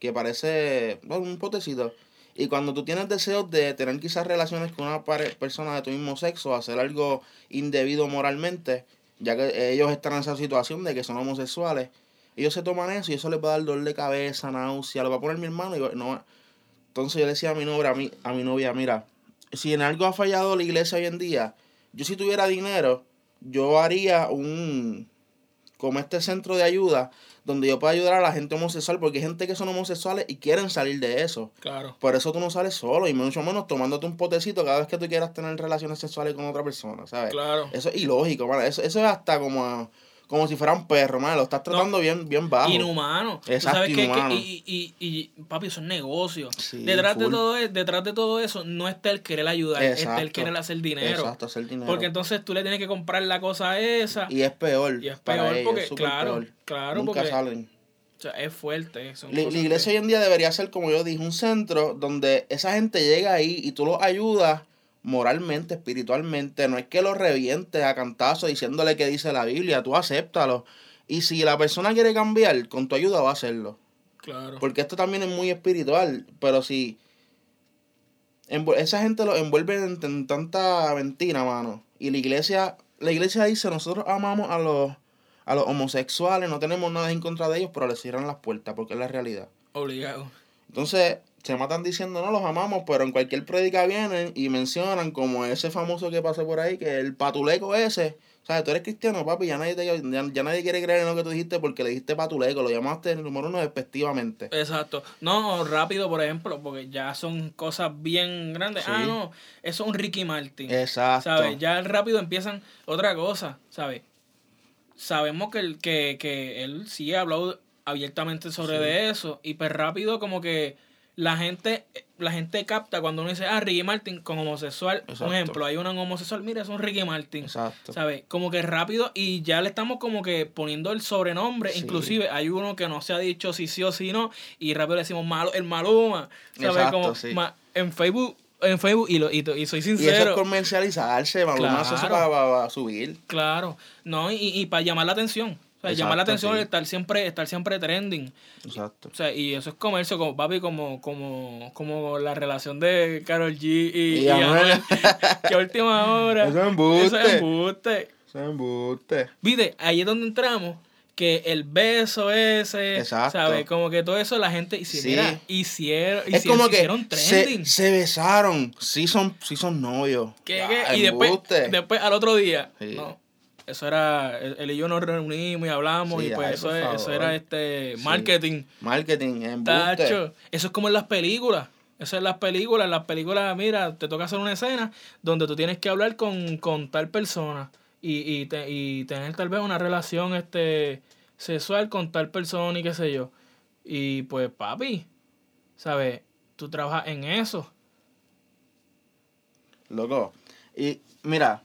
que parece bueno, un potecito. Y cuando tú tienes deseos de tener quizás relaciones con una persona de tu mismo sexo, hacer algo indebido moralmente, ya que ellos están en esa situación de que son homosexuales, ellos se toman eso y eso les va a dar dolor de cabeza, náusea, lo va a poner mi hermano y no Entonces yo le decía a mi novia, a mi, a mi novia, mira, si en algo ha fallado la iglesia hoy en día, yo si tuviera dinero, yo haría un como este centro de ayuda donde yo pueda ayudar a la gente homosexual porque hay gente que son homosexuales y quieren salir de eso. Claro. Por eso tú no sales solo y mucho menos tomándote un potecito cada vez que tú quieras tener relaciones sexuales con otra persona, ¿sabes? Claro. Eso es ilógico, mano. Eso, eso es hasta como, como si fuera un perro, mano. Lo estás tratando bien, bien bajo. Inhumano. Exacto, sabes que- que, inhumano. y, y, y, papi, eso es negocio. Sí, detrás, de todo, e- detrás de todo eso no está el querer ayudar, está el Exacto. querer hacer dinero. Exacto, hacer dinero. Porque entonces tú le tienes que comprar la cosa esa. y es peor. Y es peor porque, claro, peor. claro, Nunca porque salen. o sea, es fuerte. son La, iglesia que- hoy en día debería ser, como yo dije, un centro donde esa gente llega ahí y tú los ayudas moralmente, espiritualmente. No es que los revientes a cantazo diciéndole que dice la Biblia, tú acéptalo. Y si la persona quiere cambiar, con tu ayuda va a hacerlo. Claro. Porque esto también es muy espiritual. Pero si esa gente lo envuelve en, en tanta mentira, mano. Y la iglesia, la iglesia dice, nosotros amamos a los, a los homosexuales, no tenemos nada en contra de ellos, pero les cierran las puertas, porque es la realidad. Obligado. Entonces, se matan diciendo, no los amamos, pero en cualquier prédica vienen y mencionan como ese famoso que pasó por ahí, que el patuleco ese, ¿sabes? Tú eres cristiano, papi, ya nadie, te- ya, ya nadie quiere creer en lo que tú dijiste porque le dijiste patuleco, lo llamaste el número uno despectivamente. Exacto. No, rápido, por ejemplo, porque ya son cosas bien grandes. Sí. Ah, no, eso es un Ricky Martin. Exacto. ¿Sabes? Ya rápido empiezan otra cosa, ¿sabes? Sabemos que, el, que, que él sí ha hablado abiertamente sobre Sí. de eso y pues rápido como que la gente la gente capta cuando uno dice, ah, Ricky Martin con homosexual. Exacto. Un ejemplo, hay uno homosexual, mira, es un Ricky Martin. Exacto. ¿Sabes? Como que rápido y ya le estamos como que poniendo el sobrenombre. Sí. Inclusive hay uno que no se ha dicho si sí o si no y rápido le decimos malo, el Maluma. ¿Sabes? Exacto, como sí. ma- en Facebook, en Facebook y, lo, y, y soy Y eso es sincero. comercializarse, Maluma hace eso Claro. para, para subir. Claro, no, y, y para llamar la atención. O sea, llamar la Exacto, atención sí. es estar siempre, estar siempre trending. Exacto. O sea, y eso es comercio, como papi, como, como, como la relación de Carol G y, Y y Anuel. [LAUGHS] Que última hora. Eso es embuste. Eso es embuste. Eso es embuste. Viste, ahí es donde entramos, que el beso ese, Exacto. ¿sabes? Como que todo eso la gente hici- Sí. hicieron, Es hicieron, como que hicieron trending. se, se besaron. Sí son, sí son novios. Que- Ah, que- y después, después al otro día, Sí. no. Eso era, él y yo nos reunimos y hablamos Sí, y pues ay, eso, es- eso favor. era este Sí. marketing. Marketing, embuste. Tacho, eso es como en las películas. Eso es en las películas. En las películas, mira, te toca hacer una escena donde tú tienes que hablar con, con tal persona y, y, te- y tener tal vez una relación este sexual con tal persona y qué sé yo. Y pues, papi, ¿sabes? Tú trabajas en eso. Loco. Y mira,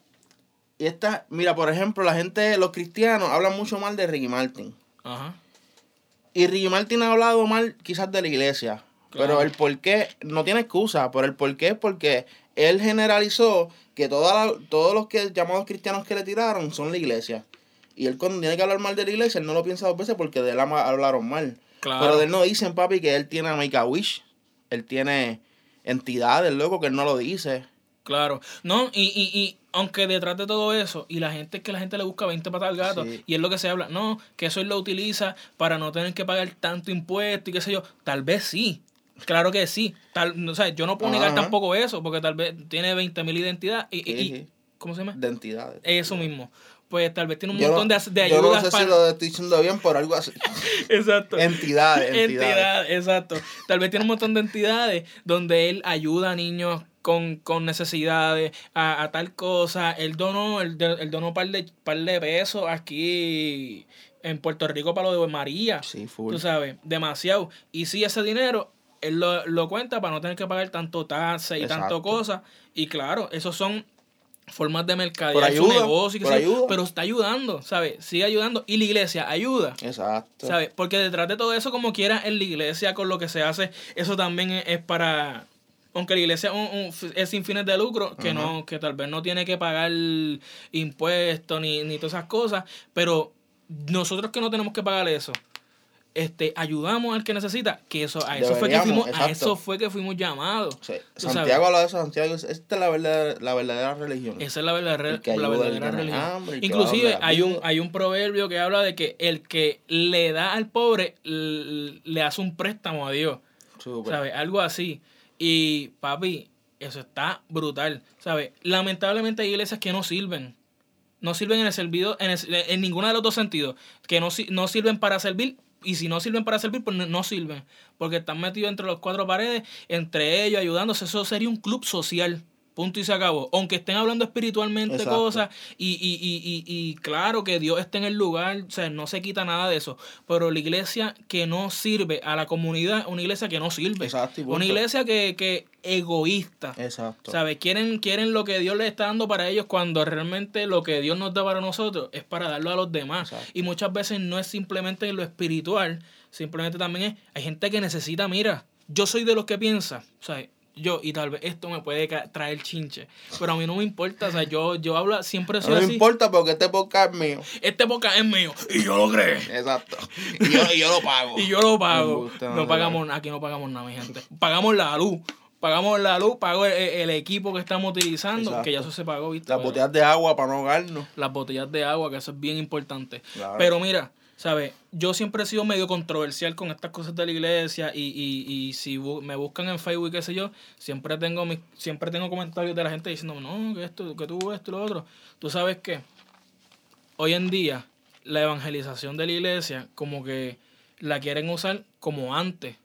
y esta, mira, por ejemplo, la gente, los cristianos hablan mucho mal de Ricky Martin. Ajá. Y Ricky Martin ha hablado mal quizás de la iglesia. Claro. Pero el por qué, no tiene excusa, pero el por qué es porque él generalizó que toda la- todos los que llamados cristianos que le tiraron son la iglesia. Y él cuando tiene que hablar mal de la iglesia, él no lo piensa dos veces porque de él hablaron mal. Claro. Pero de él no dicen, papi, que él tiene a Make a Wish. Él tiene entidades, loco, que él no lo dice. Claro. No, y, y, y aunque detrás de todo eso, y la gente es que la gente le busca 20 patas al gato, Sí. y es lo que se habla, no, que eso él lo utiliza para no tener que pagar tanto impuesto y qué sé yo. Tal vez sí. Claro que sí. Tal, o sea, yo no puedo negar Ajá. tampoco eso, porque tal vez tiene 20 mil identidades y, y- y-. ¿Cómo se llama? De entidades. Eso mismo. Pues tal vez tiene un Yo montón no- de, de Yo no ayudas sé para... si lo estoy diciendo bien, pero algo así. [LAUGHS] Exacto. entidades, entidades. Entidad, exacto. Tal vez tiene un montón de entidades donde él ayuda a niños con, con necesidades, a, a tal cosa. Él donó, él, él donó un par de, par de pesos aquí en Puerto Rico para lo de María. Sí, full. Tú sabes, demasiado. Y sí, ese dinero, él lo, lo cuenta para no tener que pagar tanto taxes y tanto Exacto. cosas. Y claro, esos son formas de mercadear su negocio, y ayuda. pero está ayudando, ¿sabes? Sigue ayudando. Y la iglesia ayuda. Exacto. ¿Sabes? Porque detrás de todo eso, como quiera, en la iglesia, con lo que se hace, eso también es para. Aunque la iglesia es, un- un- es sin fines de lucro, que no que tal vez no tiene que pagar impuestos ni, ni todas esas cosas, pero nosotros que no tenemos que pagar eso, este ayudamos al que necesita, que eso a eso fue que fuimos, a eso fue que fuimos llamados. Sí. Santiago habla de eso, Santiago, esta es la verdadera, la verdadera religión. Esa es la verdadera, la religión. hambre, Inclusive hay un, hay un proverbio que habla de que el que le da al pobre le hace un préstamo a Dios. ¿Sabes? Algo así. Y papi, eso está brutal. ¿Sabes? Lamentablemente hay iglesias que no sirven. No sirven en el servido, en, en ninguno de los dos sentidos. Que no, no sirven para servir. Y si no sirven para servir, pues no, sirven. Porque están metidos entre los cuatro paredes, entre ellos, ayudándose. Eso sería un club social. Punto y se acabó. Aunque estén hablando espiritualmente Exacto. cosas, y, y, y, y, y claro que Dios esté en el lugar, o sea, no se quita nada de eso. Pero la iglesia que no sirve a la comunidad, una iglesia que no sirve. Exacto, una iglesia que, que egoísta. Exacto. ¿Sabes? Quieren, quieren lo que Dios les está dando para ellos cuando realmente lo que Dios nos da para nosotros es para darlo a los demás. Exacto. Y muchas veces no es simplemente en lo espiritual, simplemente también es, hay gente que necesita, mira, yo soy de los que piensa, ¿sabes? Yo, y tal vez esto me puede traer chinche, pero a mí no me importa, o sea, yo, yo hablo, siempre soy no me así. importa porque este podcast es mío. Este podcast es mío y yo lo creo. Exacto. Y yo, y yo lo pago. [LAUGHS] Y yo lo pago. No No pagamos, aquí no pagamos nada, mi gente. Pagamos la luz. Pagamos la luz, pago el, el equipo que estamos utilizando, Exacto. que ya eso se pagó, ¿viste? Las botellas de agua para no ahogarnos. las botellas de agua, que eso es bien importante. Claro. Pero mira, ¿sabes? Yo siempre he sido medio controversial con estas cosas de la iglesia y, y, y si me buscan en Facebook qué sé yo, siempre tengo mis, siempre tengo comentarios de la gente diciendo, no, que esto, que tú esto y lo otro. Tú sabes que hoy en día la evangelización de la iglesia como que la quieren usar como antes,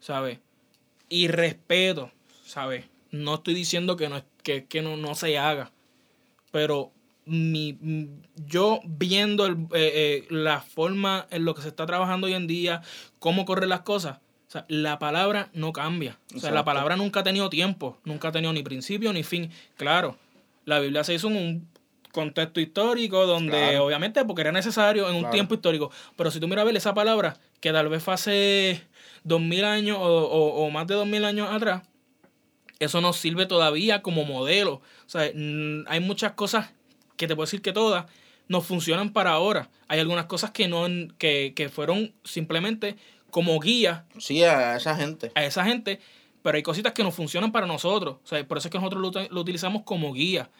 ¿sabes? Y respeto, ¿sabes? No estoy diciendo que no, que, que no, no se haga, pero mi, yo viendo el- eh, eh, la forma en lo que se está trabajando hoy en día, cómo corren las cosas, o sea, la palabra no cambia. O sea, la palabra nunca ha tenido tiempo, nunca ha tenido ni principio ni fin. Claro, la Biblia se hizo en un contexto histórico donde Claro. obviamente porque era necesario en un Claro. tiempo histórico, pero si tú miras a ver esa palabra que tal vez fue hace dos mil años o, o- o más de dos mil años atrás, eso nos sirve todavía como modelo. O sea, hay muchas cosas que te puedo decir que todas, nos funcionan para ahora. Hay algunas cosas que no que, que fueron simplemente como guía. Sí, a esa gente. A esa gente, pero hay cositas que nos funcionan para nosotros. O sea, por eso es que nosotros lo, lo utilizamos como guía.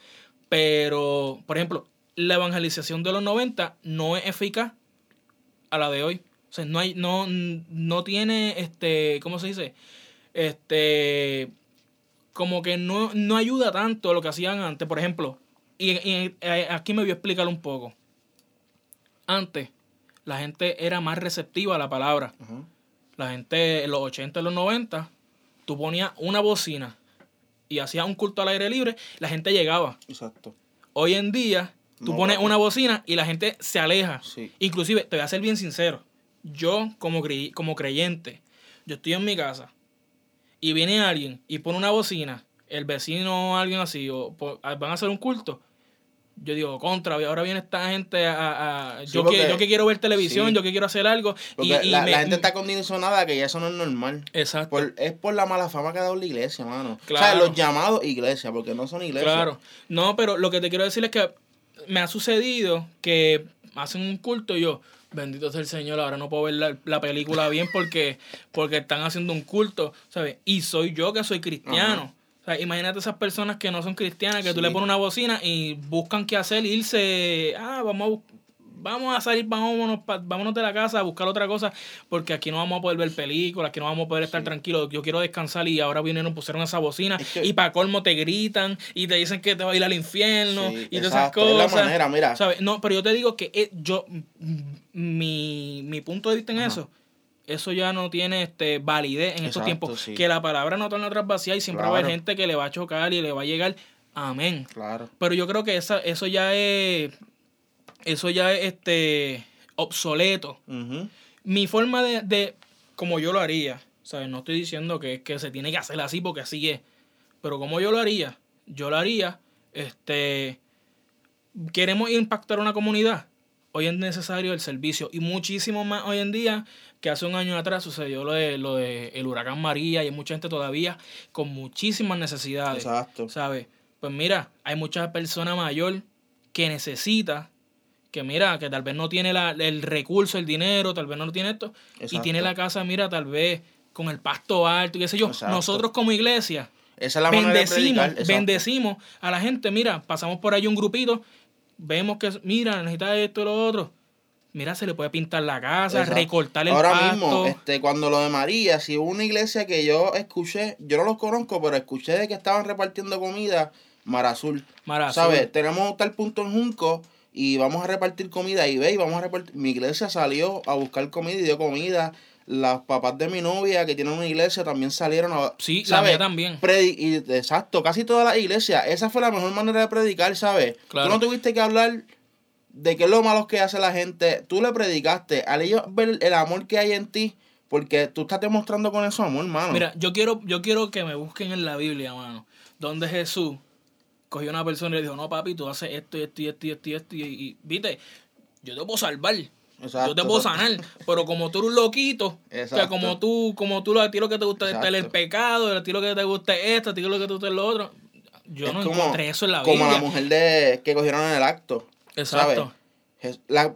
Pero, por ejemplo, la evangelización de los 90 no es eficaz a la de hoy. O sea, no hay, no, no tiene, este, ¿cómo se dice? Este, como que no, no ayuda tanto a lo que hacían antes. Por ejemplo, y, eh, aquí me voy a explicar un poco. Antes, la gente era más receptiva a la palabra. La gente en los 80 y los 90, tú ponías una bocina y hacías un culto al aire libre, la gente llegaba. Exacto. Hoy en día, tú pones una bocina y la gente se aleja. Inclusive, te voy a ser bien sincero yo como, como creyente, yo estoy en mi casa y viene alguien y pone una bocina, el vecino o alguien así, o van a hacer un culto, yo digo, contra, ahora viene esta gente a... yo, que, yo que quiero ver televisión, yo que quiero hacer algo. y, la, gente está condicionada que ya eso no es normal. Exacto. es por la mala fama que ha dado la iglesia, mano. O sea, los llamados iglesia, porque no son iglesias. Claro. No, pero lo que te quiero decir es que me ha sucedido que hacen un culto y yo, bendito sea el Señor, ahora no puedo ver la, película bien porque, porque están haciendo un culto, ¿sabes? Y soy yo que soy cristiano. O sea, imagínate esas personas que no son cristianas, que tú le pones una bocina y buscan qué hacer, irse, ah, vamos a vamos a salir, vámonos, vámonos de la casa a buscar otra cosa, porque aquí no vamos a poder ver películas, aquí no vamos a poder estar tranquilos. Yo quiero descansar y ahora vinieron, pusieron esa bocina y para colmo te gritan y te dicen que te va a ir al infierno y todas esas cosas. Es la manera, mira. No, pero yo te digo que eh, yo, mi, mi punto de vista en eso eso ya no tiene este validez en estos tiempos. Que la palabra no torna atrás vacía y siempre va a haber gente que le va a chocar y le va a llegar. Amén. Claro. Pero yo creo que esa, eso ya es. Eso ya es este obsoleto. Mi forma de, de. como yo lo haría. ¿Sabes? No estoy diciendo que, que se tiene que hacer así porque así es. Pero como yo lo haría, yo lo haría. Este. Queremos impactar una comunidad hoy es necesario el servicio y muchísimo más hoy en día que hace un año atrás sucedió lo de lo de el huracán María y hay mucha gente todavía con muchísimas necesidades. Exacto. ¿Sabes? Pues mira, hay mucha persona mayor que necesita que mira, que tal vez no tiene la, el recurso, el dinero, tal vez no tiene esto y tiene la casa, mira, tal vez con el pasto alto y qué sé yo. Nosotros como iglesia esa es la bendecimos, bendecimos a la gente, mira, pasamos por ahí un grupito vemos que, mira, necesita esto y lo otro. Mira, se le puede pintar la casa, recortar el Ahora mismo, este, cuando lo de María, si hubo una iglesia que yo escuché, yo no los conozco, pero escuché de que estaban repartiendo comida, Mar Azul. Mar ¿Sabes? Tenemos tal punto en Junco y vamos a repartir comida y ve, y vamos a repartir. Mi iglesia salió a buscar comida y dio comida las papás de mi novia que tienen una iglesia también salieron a... Sí, ¿sabes? la también. y, exacto, casi todas las iglesias. Esa fue la mejor manera de predicar, ¿sabes? Claro. Tú no tuviste que hablar de qué es lo malo que hace la gente. Tú le predicaste. Al ellos ver el amor que hay en ti, porque tú estás demostrando con eso amor, hermano. Mira, yo quiero, yo quiero que me busquen en la Biblia, hermano, donde Jesús cogió a una persona y le dijo, no, papi, tú haces esto y esto y esto y esto y esto. Y, y viste, yo te puedo salvar yo te puedo sanar, pero como tú eres un loquito, que como tú, como tú, a ti lo que te gusta es el pecado, a ti lo que te gusta es esto, a ti lo que te gusta es lo otro. Yo no encontré eso en la vida. Como la mujer de, que cogieron en el acto. Exacto.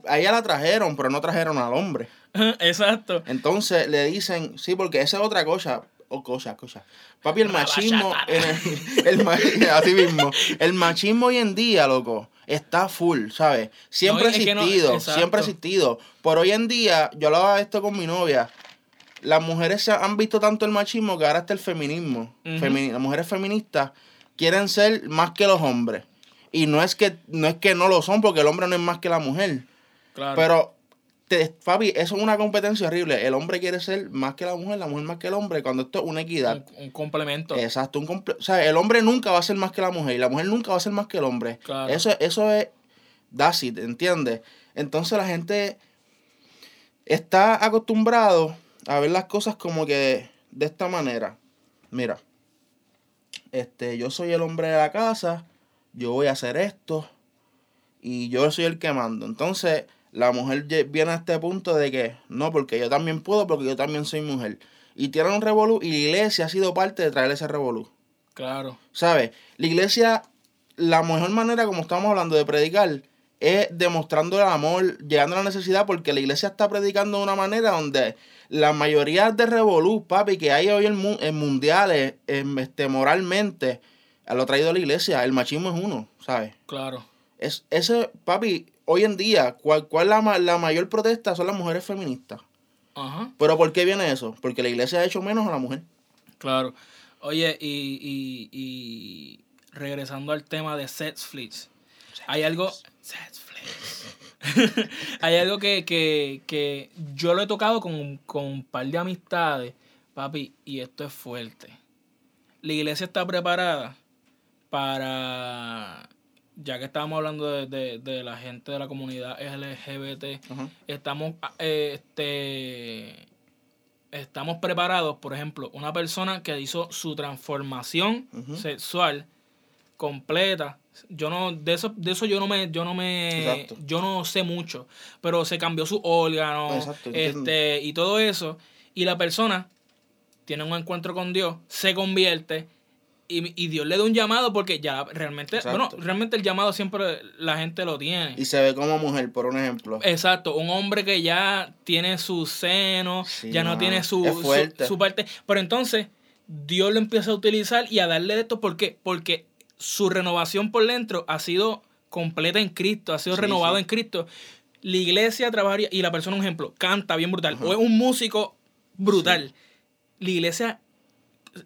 a ella la trajeron, pero no trajeron al hombre. [LAUGHS] Exacto. Entonces le dicen, sí, porque esa es otra cosa. O cosa, cosa. Papi, el machismo, el, [LAUGHS] así mismo, el machismo hoy en día, loco, está full, ¿sabes? Siempre ha existido, siempre ha existido. Por hoy en día, yo hablaba esto con mi novia, las mujeres han visto tanto el machismo que ahora está el feminismo. las mujeres feministas quieren ser más que los hombres. Y no es que no es que no lo son, porque el hombre no es más que la mujer. Claro. Pero Fabi, eso es una competencia horrible. El hombre quiere ser más que la mujer, la mujer más que el hombre, cuando esto es una equidad. Un, complemento. Exacto, un o sea, el hombre nunca va a ser más que la mujer y la mujer nunca va a ser más que el hombre. Eso, eso es, that's it, ¿entiendes? Entonces la gente está acostumbrado a ver las cosas como que de esta manera. Mira, este, yo soy el hombre de la casa, yo voy a hacer esto y yo soy el que mando. Entonces la mujer viene a este punto de que no, porque yo también puedo, porque yo también soy mujer. Y tiene un revolú y la iglesia ha sido parte de traer ese revolú. Claro. ¿Sabes? La iglesia, la mejor manera, como estamos hablando de predicar, es demostrando el amor, llegando a la necesidad, porque la iglesia está predicando de una manera donde la mayoría de revolú, papi, que hay hoy en, en mundiales, en, este, moralmente, lo ha traído la iglesia. El machismo es uno, ¿sabes? Claro. Es, ese, papi, hoy en día, ¿cuál, cuál la, la mayor protesta? Son las mujeres feministas. Ajá. ¿Pero por qué viene eso? Porque la iglesia ha hecho menos a la mujer. Claro. Oye, y, y, y regresando al tema de Setflix, hay algo... [LAUGHS] hay algo que, que, que, yo lo he tocado con, con un par de amistades, papi, y esto es fuerte. La iglesia está preparada para ya que estábamos hablando de, de, la gente de la comunidad LGBT, estamos, eh, este, estamos preparados, por ejemplo, una persona que hizo su transformación sexual completa. Yo no, de eso, de eso yo no me, yo no me, yo no sé mucho, pero se cambió su órgano, este, y todo eso, y la persona tiene un encuentro con Dios, se convierte y, Dios le da un llamado porque ya realmente, bueno, realmente el llamado siempre la gente lo tiene. Y se ve como mujer, por un ejemplo. Exacto, un hombre que ya tiene su seno, ya no, tiene su, su, parte. Pero entonces Dios lo empieza a utilizar y a darle esto. ¿Por qué? Porque su renovación por dentro ha sido completa en Cristo, ha sido renovado en Cristo. La iglesia trabajaría, y la persona, un ejemplo, canta bien brutal, o es un músico brutal. La iglesia,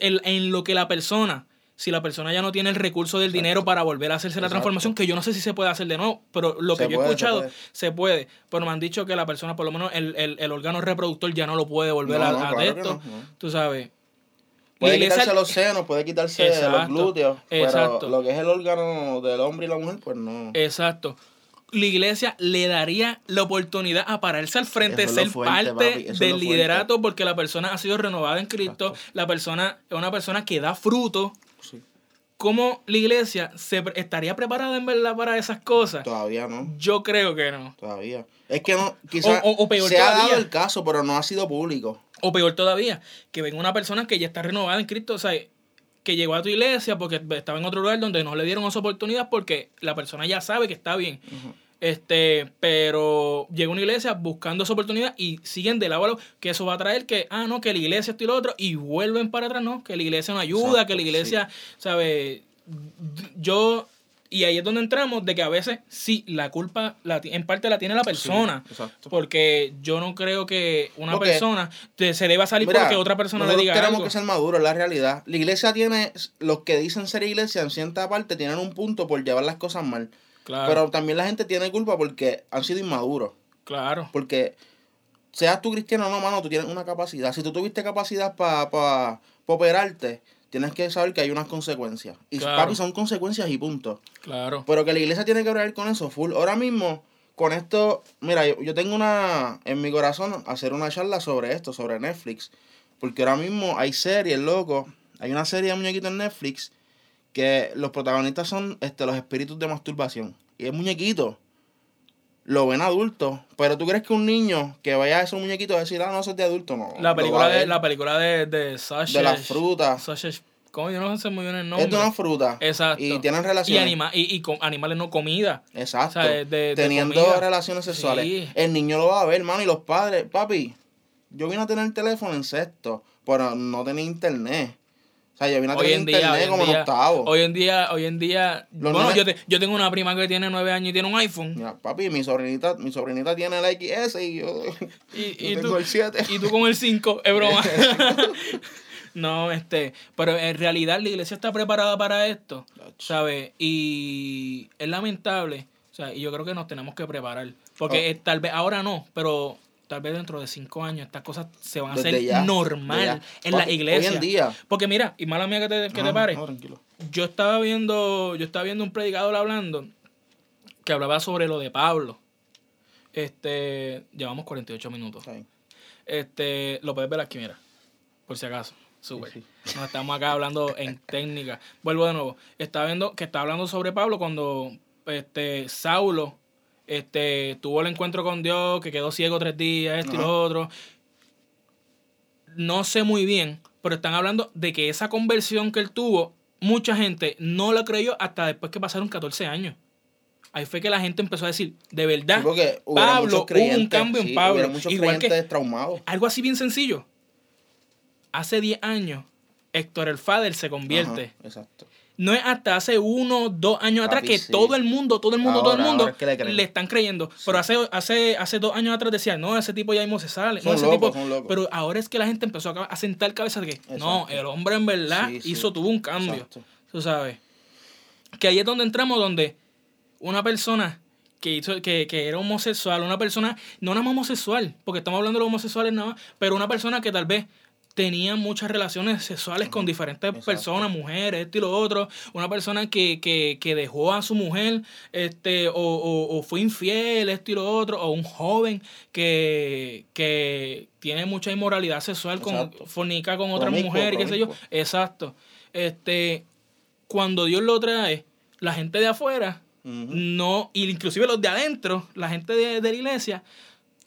en lo que la persona si la persona ya no tiene el recurso del dinero para volver a hacerse la transformación, que yo no sé si se puede hacer de nuevo, pero lo que yo he escuchado, se puede. Pero me han dicho que la persona, por lo menos el, el, órgano reproductor ya no lo puede volver a, a esto. Tú sabes. Puede quitarse los senos, puede quitarse los glúteos, pero lo que es el órgano del hombre y la mujer, pues no. Exacto la iglesia le daría la oportunidad a pararse al frente, ser parte del liderato, porque la persona ha sido renovada en Cristo, la persona es una persona que da fruto ¿Cómo la iglesia se estaría preparada en verdad para esas cosas? Todavía no. Yo creo que no. Todavía. Es que no, quizás o, peor se ha dado el caso, pero no ha sido público. O peor todavía, que venga una persona que ya está renovada en Cristo, o sea, que llegó a tu iglesia porque estaba en otro lugar donde no le dieron esa oportunidad porque la persona ya sabe que está bien. Este, pero llega una iglesia buscando esa oportunidad y siguen de lado que eso va a traer que, ah, no, que la iglesia esto y lo otro, y vuelven para atrás, no, que la iglesia no ayuda, que la iglesia, ¿sabe? Yo, y ahí es donde entramos, de que a veces sí, la culpa la, en parte la tiene la persona. porque yo no creo que una persona se deba salir porque otra persona le diga tenemos que ser maduros, la realidad. La iglesia tiene, los que dicen ser iglesia en cierta parte tienen un punto por llevar las cosas mal. Pero también la gente tiene culpa porque han sido inmaduros. Claro. Porque seas tú cristiano o no, mano, tú tienes una capacidad. Si tú tuviste capacidad para pa, operarte, tienes que saber que hay unas consecuencias. Y papi, son consecuencias y punto. Claro. Pero que la iglesia tiene que hablar con eso full. Ahora mismo, con esto, mira, yo, yo tengo una, en mi corazón, hacer una charla sobre esto, sobre Netflix. Porque ahora mismo hay series, loco. Hay una serie de muñequitos en Netflix que los protagonistas son este, los espíritus de masturbación. Y es muñequito. Lo ven adultos. Pero tú crees que un niño que vaya a esos muñequitos a decir, ah, no, eso es de adulto, no. La película, de, la película de, de Sasha. De las frutas. Sasha, ¿Cómo? Yo no sé muy bien el nombre. Es de una fruta. Exacto. Y tienen relaciones. Y, anima, y, con animales no comida. Exacto. Teniendo relaciones sexuales. El niño lo va a ver, hermano, y los padres. Papi, yo vine a tener el teléfono en sexto, pero no tenía internet hoy en día, hoy como día, Hoy en día, hoy en día, bueno, yo, yo, tengo una prima que tiene nueve años y tiene un iPhone. papi, mi sobrinita, mi sobrinita tiene el XS y [LAUGHS] yo, y, tengo tú, el 7. Y tú con el 5, es broma. [LAUGHS] [LAUGHS] no, este, pero en realidad la iglesia está preparada para esto, ¿sabes? Y es lamentable, o sea, y yo creo que nos tenemos que preparar. Porque oh. tal vez ahora no, pero tal vez dentro de cinco años estas cosas se van a hacer normal en la iglesia. Hoy en día. Porque mira, y mala mía que te, que te pare. yo estaba viendo, yo estaba viendo un predicador hablando que hablaba sobre lo de Pablo. Este, llevamos 48 minutos. Este, lo puedes ver aquí, mira. Por si acaso. Sube. No estamos acá hablando en [LAUGHS] técnica. Vuelvo de nuevo. Estaba viendo que está hablando sobre Pablo cuando este Saulo este, tuvo el encuentro con Dios, que quedó ciego tres días, esto y lo otro. No sé muy bien, pero están hablando de que esa conversión que él tuvo, mucha gente no la creyó hasta después que pasaron 14 años. ahí fue que la gente empezó a decir, de verdad, Sí, Pablo, hubo un cambio en sí, Pablo. muchos Igual que traumados. algo así bien sencillo. Hace 10 años, Héctor el Fader se convierte. Ajá, exacto. No es hasta hace uno, dos años atrás que sí. todo el mundo, todo el mundo, todo el mundo ahora es que le están creyendo. Pero hace, hace, hace dos años atrás decían, no, ese tipo ya mismo se sale. no, Son ese locos, tipo... son. Pero ahora es que la gente empezó a, sentar cabeza de que, no, el hombre en verdad sí. hizo, tuvo un cambio. Exacto. Tú sabes. Que ahí es donde entramos, donde una persona que, hizo, que, que era homosexual, una persona, no nada más homosexual, porque estamos hablando de los homosexuales nada más, pero una persona que tal vez tenía muchas relaciones sexuales con diferentes Exacto. personas, mujeres, esto y lo otro, una persona que, que, que dejó a su mujer, este, o, o, o fue infiel, esto y lo otro, o un joven que, que tiene mucha inmoralidad sexual, con, fornica con otras Promiscuo, mujeres, qué sé yo. Exacto. Este, cuando Dios lo trae, la gente de afuera, no, inclusive los de adentro, la gente de, de la iglesia,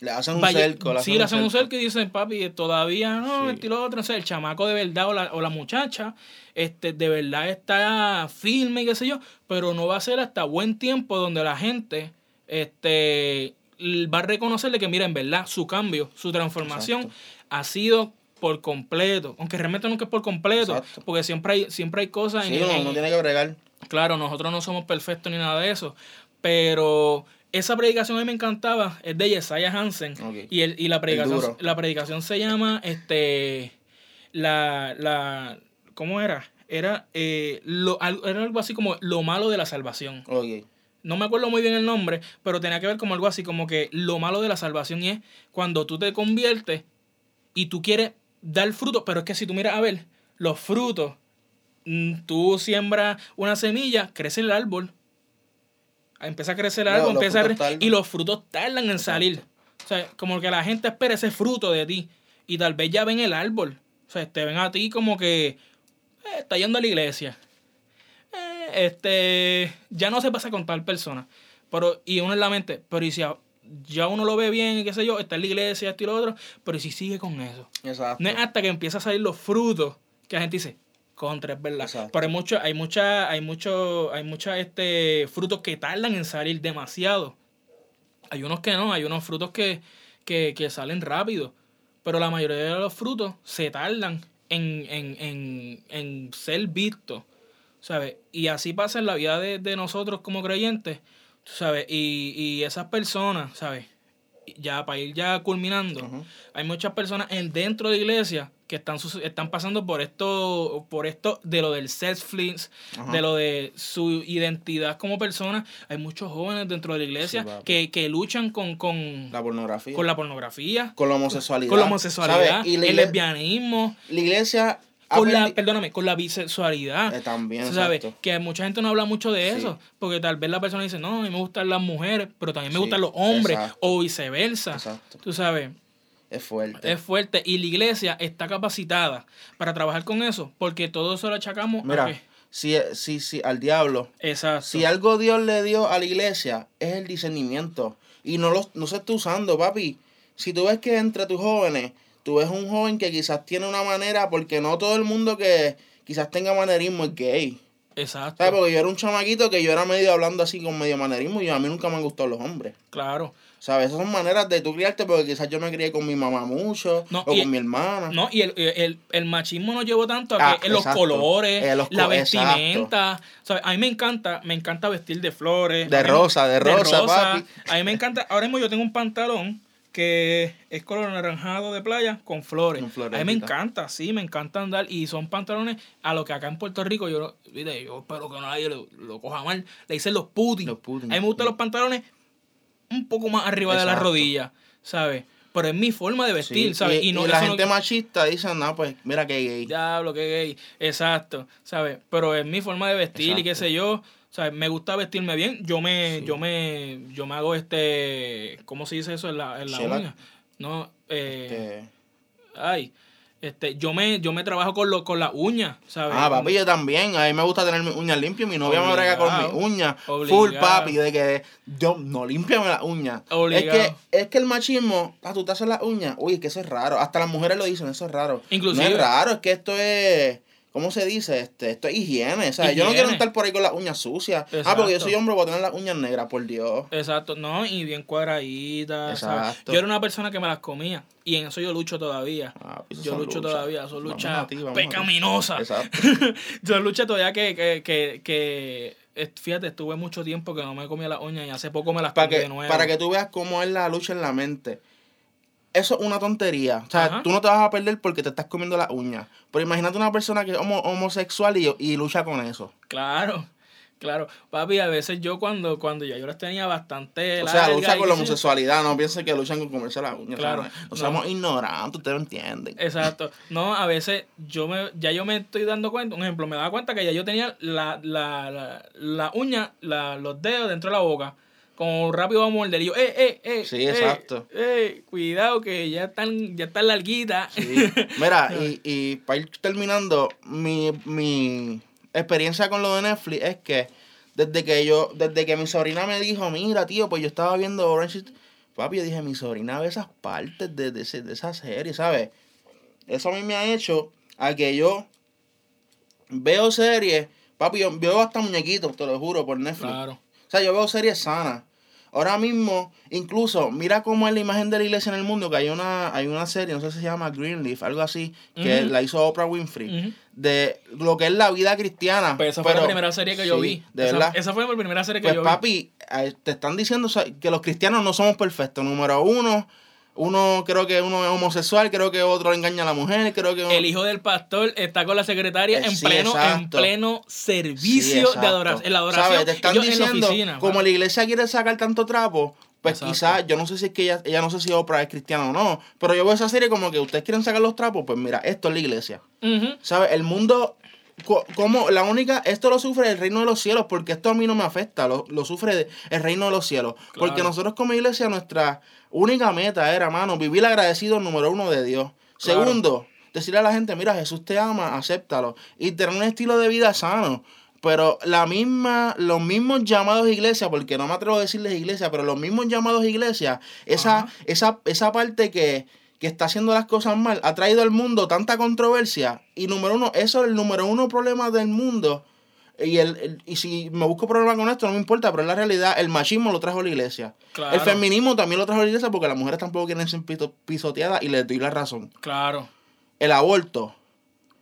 Le hacen un vaya- cerco. sí, le hacen un cerco y dicen, papi, todavía no, Sí. esto y lo otro, no sé, el chamaco de verdad o la, o la muchacha, este, de verdad está firme y qué sé yo, pero no va a ser hasta buen tiempo donde la gente, este, va a reconocerle que, mira, en verdad, su cambio, su transformación Exacto. ha sido por completo, aunque realmente nunca es por completo, Exacto. porque siempre hay, siempre hay cosas Sí, en, uno, en- uno tiene que bregar. Claro, nosotros no somos perfectos ni nada de eso, pero esa predicación a mí me encantaba, es de Yesaya Hansen, y, el, y la, predicación, la predicación se llama, este, la, la, ¿cómo era? Era, eh, lo, era algo así como lo malo de la salvación. No me acuerdo muy bien el nombre, pero tenía que ver como algo así como que lo malo de la salvación y es cuando tú te conviertes y tú quieres dar fruto, pero es que si tú miras a ver, los frutos, mm, tú siembras una semilla, crece el árbol, empieza a crecer árbol, los empieza a tardan. y los frutos tardan en salir. O sea, como que la gente espera ese fruto de ti y tal vez ya ven el árbol. O sea, te ven a ti como que eh, está yendo a la iglesia. Eh, este, ya no se pasa con tal persona. Pero, y uno en la mente, pero y si a- ya uno lo ve bien y qué sé yo, está en la iglesia, esto y lo otro, pero ¿y si sigue con eso. Exacto. No es hasta que empieza a salir los frutos que la gente dice, contra, es verdad. Exacto. Pero hay mucho, hay mucha, hay mucho, hay mucha este frutos que tardan en salir demasiado. Hay unos que no, hay unos frutos que, que, que salen rápido. Pero la mayoría de los frutos se tardan en, en, en, en ser vistos. ¿Sabes? Y así pasa en la vida de, de nosotros como creyentes. ¿Sabes? Y, y esas personas, ¿sabes? Ya para ir ya culminando, hay muchas personas en, dentro de la iglesia que están, están pasando por esto, por esto de lo del self-flings, Ajá. de lo de su identidad como persona. Hay muchos jóvenes dentro de la iglesia Sí, que, que luchan con, con, La pornografía. con la pornografía, Con la homosexualidad. con la homosexualidad, ¿sabes? Y la, el lesbianismo, la iglesia. Con la, perdóname, con la bisexualidad. Eh, también, ¿Sabes? Que mucha gente no habla mucho de Sí. eso. Porque tal vez la persona dice, no, a mí me gustan las mujeres, pero también me Sí, gustan los hombres. exacto. O viceversa. Exacto. Tú sabes. Es fuerte. Es fuerte. Y la iglesia está capacitada para trabajar con eso. Porque todo eso lo achacamos Mira, si, si, si al diablo, Exacto. si algo Dios le dio a la iglesia, es el discernimiento. Y no, lo, no se está usando, papi. Si tú ves que entre tus jóvenes, tú ves un joven que quizás tiene una manera, porque no todo el mundo que quizás tenga manerismo es gay. Exacto. ¿Sabes? Porque yo era un chamaquito que yo era medio hablando así con medio manerismo y a mí nunca me han gustado los hombres. Claro. ¿Sabes? Esas son maneras de tú criarte porque quizás yo me crié con mi mamá mucho No, o con mi hermana. No, y el, el, el machismo nos llevó tanto a Ah, que en los colores, Eh, los la vestimenta. ¿sabes? A mí me encanta, me encanta vestir de flores. De rosa, de rosa, papi. A mí me encanta, ahora mismo yo tengo un pantalón que es color anaranjado de playa con flores. A mí me encanta, sí, me encanta andar. Y son pantalones a lo que acá en Puerto Rico, yo, mire, yo espero que nadie lo, lo coja mal, le dicen los pudding, A mí me gustan sí. los pantalones un poco más arriba de la rodilla, ¿sabes? Pero es mi forma de vestir, Sí, ¿sabes? Y, no, y la no- gente machista dice, no, pues mira que gay. Diablo, qué gay. Exacto, ¿sabes? Pero es mi forma de vestir y qué sé yo. ¿Sabes? Me gusta vestirme bien. Yo me, Sí. yo me, yo me hago este, ¿cómo se dice eso en la, en la uña? No, eh, Este, ay, este, yo me, yo me trabajo con lo, con las uñas, ¿sabes? Ah, papi, yo también. A mí me gusta tener mis uñas limpias. Mi novia me brega con Obligado. mis uñas. Full, Obligado. papi. De que yo no límpiame las uñas. Es Obligado. que, es que el machismo, ah, tú te haces las uñas. Uy, es que eso es raro. Hasta las mujeres lo dicen, eso es raro. Inclusive- No es raro, es que esto es. ¿Cómo se dice? Este, esto es higiene, ¿sabes? Yo no quiero estar por ahí con las uñas sucias. Ah, porque yo soy hombre, voy a tener las uñas negras, por Dios. Exacto, no, y bien cuadraditas. ¿sabes? Exacto. Yo era una persona que me las comía y en eso yo lucho todavía. Ah, pues yo lucho todavía, son luchas pecaminosas. Exacto. [LAUGHS] yo lucho todavía que, que, que, que, fíjate, estuve mucho tiempo que no me comía las uñas y hace poco me las para comí que, de nuevo. para que tú veas cómo es la lucha en la mente. Eso es una tontería. O sea, Ajá. tú no te vas a perder porque te estás comiendo las uñas. Pero imagínate una persona que es homo- homosexual y, y lucha con eso. Claro, claro. Papi, a veces yo cuando, cuando ya yo las tenía bastante O sea, lucha con la homosexualidad. No piensen que luchan con comerse las uñas. Claro. ¿sabes? No, No. somos ignorantes, ustedes lo entienden. Exacto. No, a veces yo me, ya yo me estoy dando cuenta, un ejemplo, me daba cuenta que ya yo tenía la, la, la, la uña, la, los dedos dentro de la boca. Como rápido vamos a morder. Y yo, eh, eh, eh. Sí, eh, exacto. eh, cuidado que ya están, ya están larguitas. Sí. Mira, [LAUGHS] y, y para ir terminando, mi, mi experiencia con lo de Netflix es que desde que yo, desde que mi sobrina me dijo, mira, tío, pues yo estaba viendo Orange is-" Papi, yo dije, mi sobrina ve esas partes de, de, ese- de esa serie, ¿sabes? Eso a mí me ha hecho a que yo veo series, papi, yo veo hasta muñequitos, te lo juro, por Netflix. Claro. O sea, yo veo series sanas. Ahora mismo, incluso, mira cómo es la imagen de la iglesia en el mundo, que hay una, hay una serie, no sé si se llama Greenleaf, algo así, que la hizo Oprah Winfrey, de lo que es la vida cristiana. Pues esa fue la Pero- primera serie que yo vi. De esa, verdad. esa fue mi primera serie que pues yo papi, eh, te están diciendo que los cristianos no somos perfectos. Número uno, uno creo que uno es homosexual, creo que otro engaña a la mujer, creo que uno... El hijo del pastor está con la secretaria Eh, en sí, pleno, en pleno servicio de adoración. En la adoración. ¿Sabes? Te están diciendo, oficina, como la iglesia quiere sacar tanto trapo, pues quizás, yo no sé si es que ella, ella no sé si Oprah es cristiana o no, pero yo veo esa serie como que ustedes quieren sacar los trapos, pues mira, esto es la iglesia. Ujú. ¿Sabes? El mundo, como la única, esto lo sufre el reino de los cielos, porque esto a mí no me afecta, lo, lo sufre el reino de los cielos. Porque nosotros como iglesia, nuestra única meta era, hermano, vivir agradecido número uno de Dios. Claro. Segundo, decirle a la gente, mira, Jesús te ama, acéptalo. Y tener un estilo de vida sano. Pero la misma, los mismos llamados iglesia, porque no me atrevo a decirles iglesia, pero los mismos llamados iglesia, esa, Ajá. esa, esa parte que, que está haciendo las cosas mal, ha traído al mundo tanta controversia. Y número uno, eso es el número uno problema del mundo. Y, el, el- y si me busco problema con esto, no me importa, pero en la realidad el machismo lo trajo la iglesia. Claro. El feminismo también lo trajo la iglesia porque las mujeres tampoco quieren ser pisoteadas y les doy la razón. Claro, El aborto,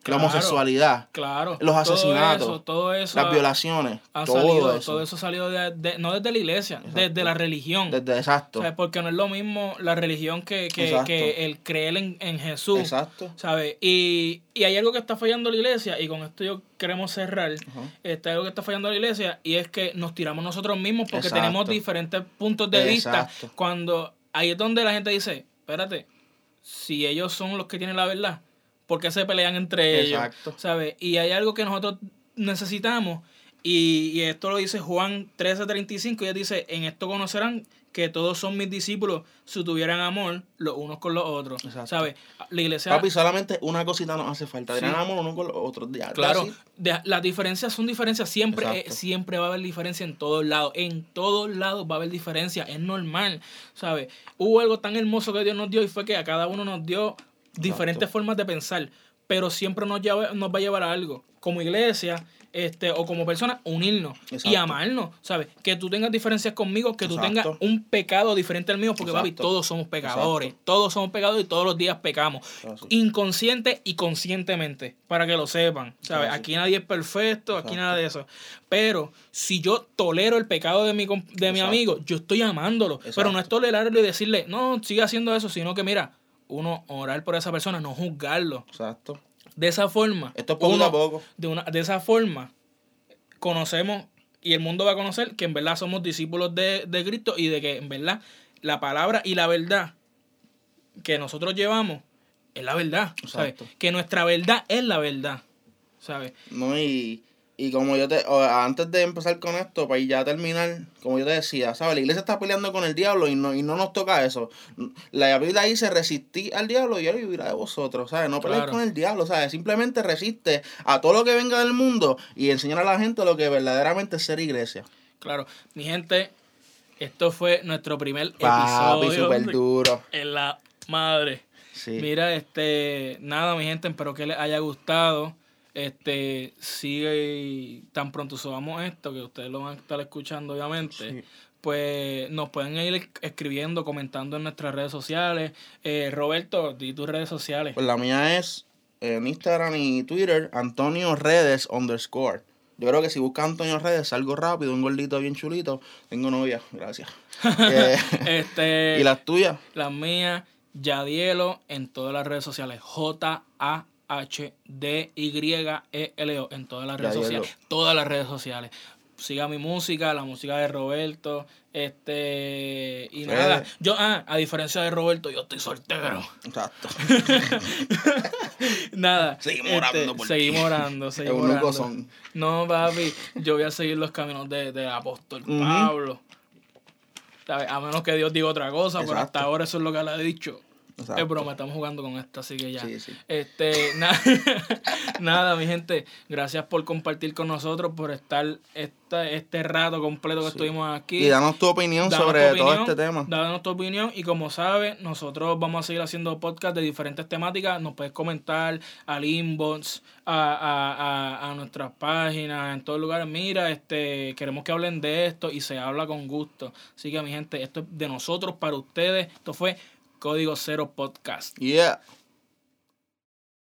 Claro. la homosexualidad, claro. los Todo asesinatos, eso, todo eso las ha- violaciones, han todo salido, eso. todo eso salió de, de- no desde la iglesia, Exacto. desde la religión. Desde exacto. ¿Sabes? Porque no es lo mismo la religión que, que, que el creer en, en Jesús. Exacto. ¿Sabes? Y, y hay algo que está fallando la iglesia, y con esto yo queremos cerrar. Ajá. Este, algo que está fallando la iglesia, y es que nos tiramos nosotros mismos porque Exacto. tenemos diferentes puntos de vista. Cuando ahí es donde la gente dice, espérate, si ellos son los que tienen la verdad, ¿por qué se pelean entre Exacto. ellos? ¿Sabes? Y hay algo que nosotros necesitamos, y, y esto lo dice Juan 13:35, y él dice, en esto conocerán que todos son mis discípulos si tuvieran amor los unos con los otros. Exacto. ¿Sabes? La iglesia... Papi, solamente una cosita nos hace falta. Sí. Tener amor uno con los otros. Ya, Claro, de- las diferencias son diferencias, siempre, eh, siempre va a haber diferencia en todos lados, en todos lados va a haber diferencia, es normal, ¿sabes? Hubo algo tan hermoso que Dios nos dio y fue que a cada uno nos dio diferentes formas de pensar, pero siempre nos, lleva- nos va a llevar a algo, como iglesia este o como persona, unirnos y amarnos, ¿sabes? Que tú tengas diferencias conmigo, que tú Exacto. tengas un pecado diferente al mío, porque papi, todos somos pecadores, todos somos pecadores y todos los días pecamos inconsciente y conscientemente, para que lo sepan. ¿sabes? Aquí nadie es perfecto, aquí nada de eso. Pero si yo tolero el pecado de mi, de mi amigo, yo estoy amándolo. Pero no es tolerarlo y decirle, no, sigue haciendo eso, sino que mira, uno orar por esa persona, no juzgarlo. Exacto. De esa forma, Esto es poco uno- a poco. De, una, de esa forma, conocemos y el mundo va a conocer que en verdad somos discípulos de, de Cristo y de que en verdad la palabra y la verdad que nosotros llevamos es la verdad. ¿sabes? Que nuestra verdad es la verdad. ¿Sabes? No, y, y como yo te, o, antes de empezar con esto, para ya terminar, como yo te decía, ¿sabes? La iglesia está peleando con el diablo y no, y no nos toca eso. La Biblia dice resistir al diablo y él vivirá de vosotros, ¿sabes? No pelees Claro. con el diablo, ¿sabes? Simplemente resiste a todo lo que venga del mundo y enseñar a la gente lo que verdaderamente es ser iglesia. Claro. Mi gente, esto fue nuestro primer Papi, episodio súper de- duro. [LAUGHS] en la madre. Sí. Mira, este, nada, mi gente, espero que les haya gustado. Este, sigue tan pronto subamos esto, que ustedes lo van a estar escuchando obviamente. Pues nos pueden ir escribiendo, comentando en nuestras redes sociales. Eh, Roberto, di tus redes sociales. Pues la mía es en Instagram y Twitter, Antonio Redes underscore. Yo creo que si buscas Antonio Redes, salgo rápido, un gordito bien chulito. Tengo novia, gracias. [LAUGHS] Eh, este, [LAUGHS] ¿Y las tuyas? Las mías, Yadielo, en todas las redes sociales. J-A-H-D-Y-E-L-O, en todas las redes sociales. Todas las redes sociales. Siga mi música, la música de Roberto. Este. Y nada. Yo, ah, a diferencia de Roberto, yo estoy soltero. Exacto. [LAUGHS] Nada. Seguimos este, orando por. Seguimos orando, [LAUGHS] seguimos orando. son. No, papi, yo voy a seguir los caminos de, de apóstol. Pablo. A menos que Dios diga otra cosa, pero hasta ahora eso es lo que él ha dicho. Exacto. Es broma, estamos jugando con esto, así que ya. Sí, sí. Este, [LAUGHS] na- [LAUGHS] nada, mi gente, gracias por compartir con nosotros, por estar esta, este rato completo que estuvimos aquí. Y danos tu opinión Danos sobre tu todo este tema. Danos tu opinión y como sabes, nosotros vamos a seguir haciendo podcast de diferentes temáticas. Nos puedes comentar al inbox, a, a, a, a nuestras páginas, en todos lugares. Mira, este, queremos que hablen de esto y se habla con gusto. Así que mi gente, esto es de nosotros para ustedes. Esto fue Código Cero Podcast. Yeah.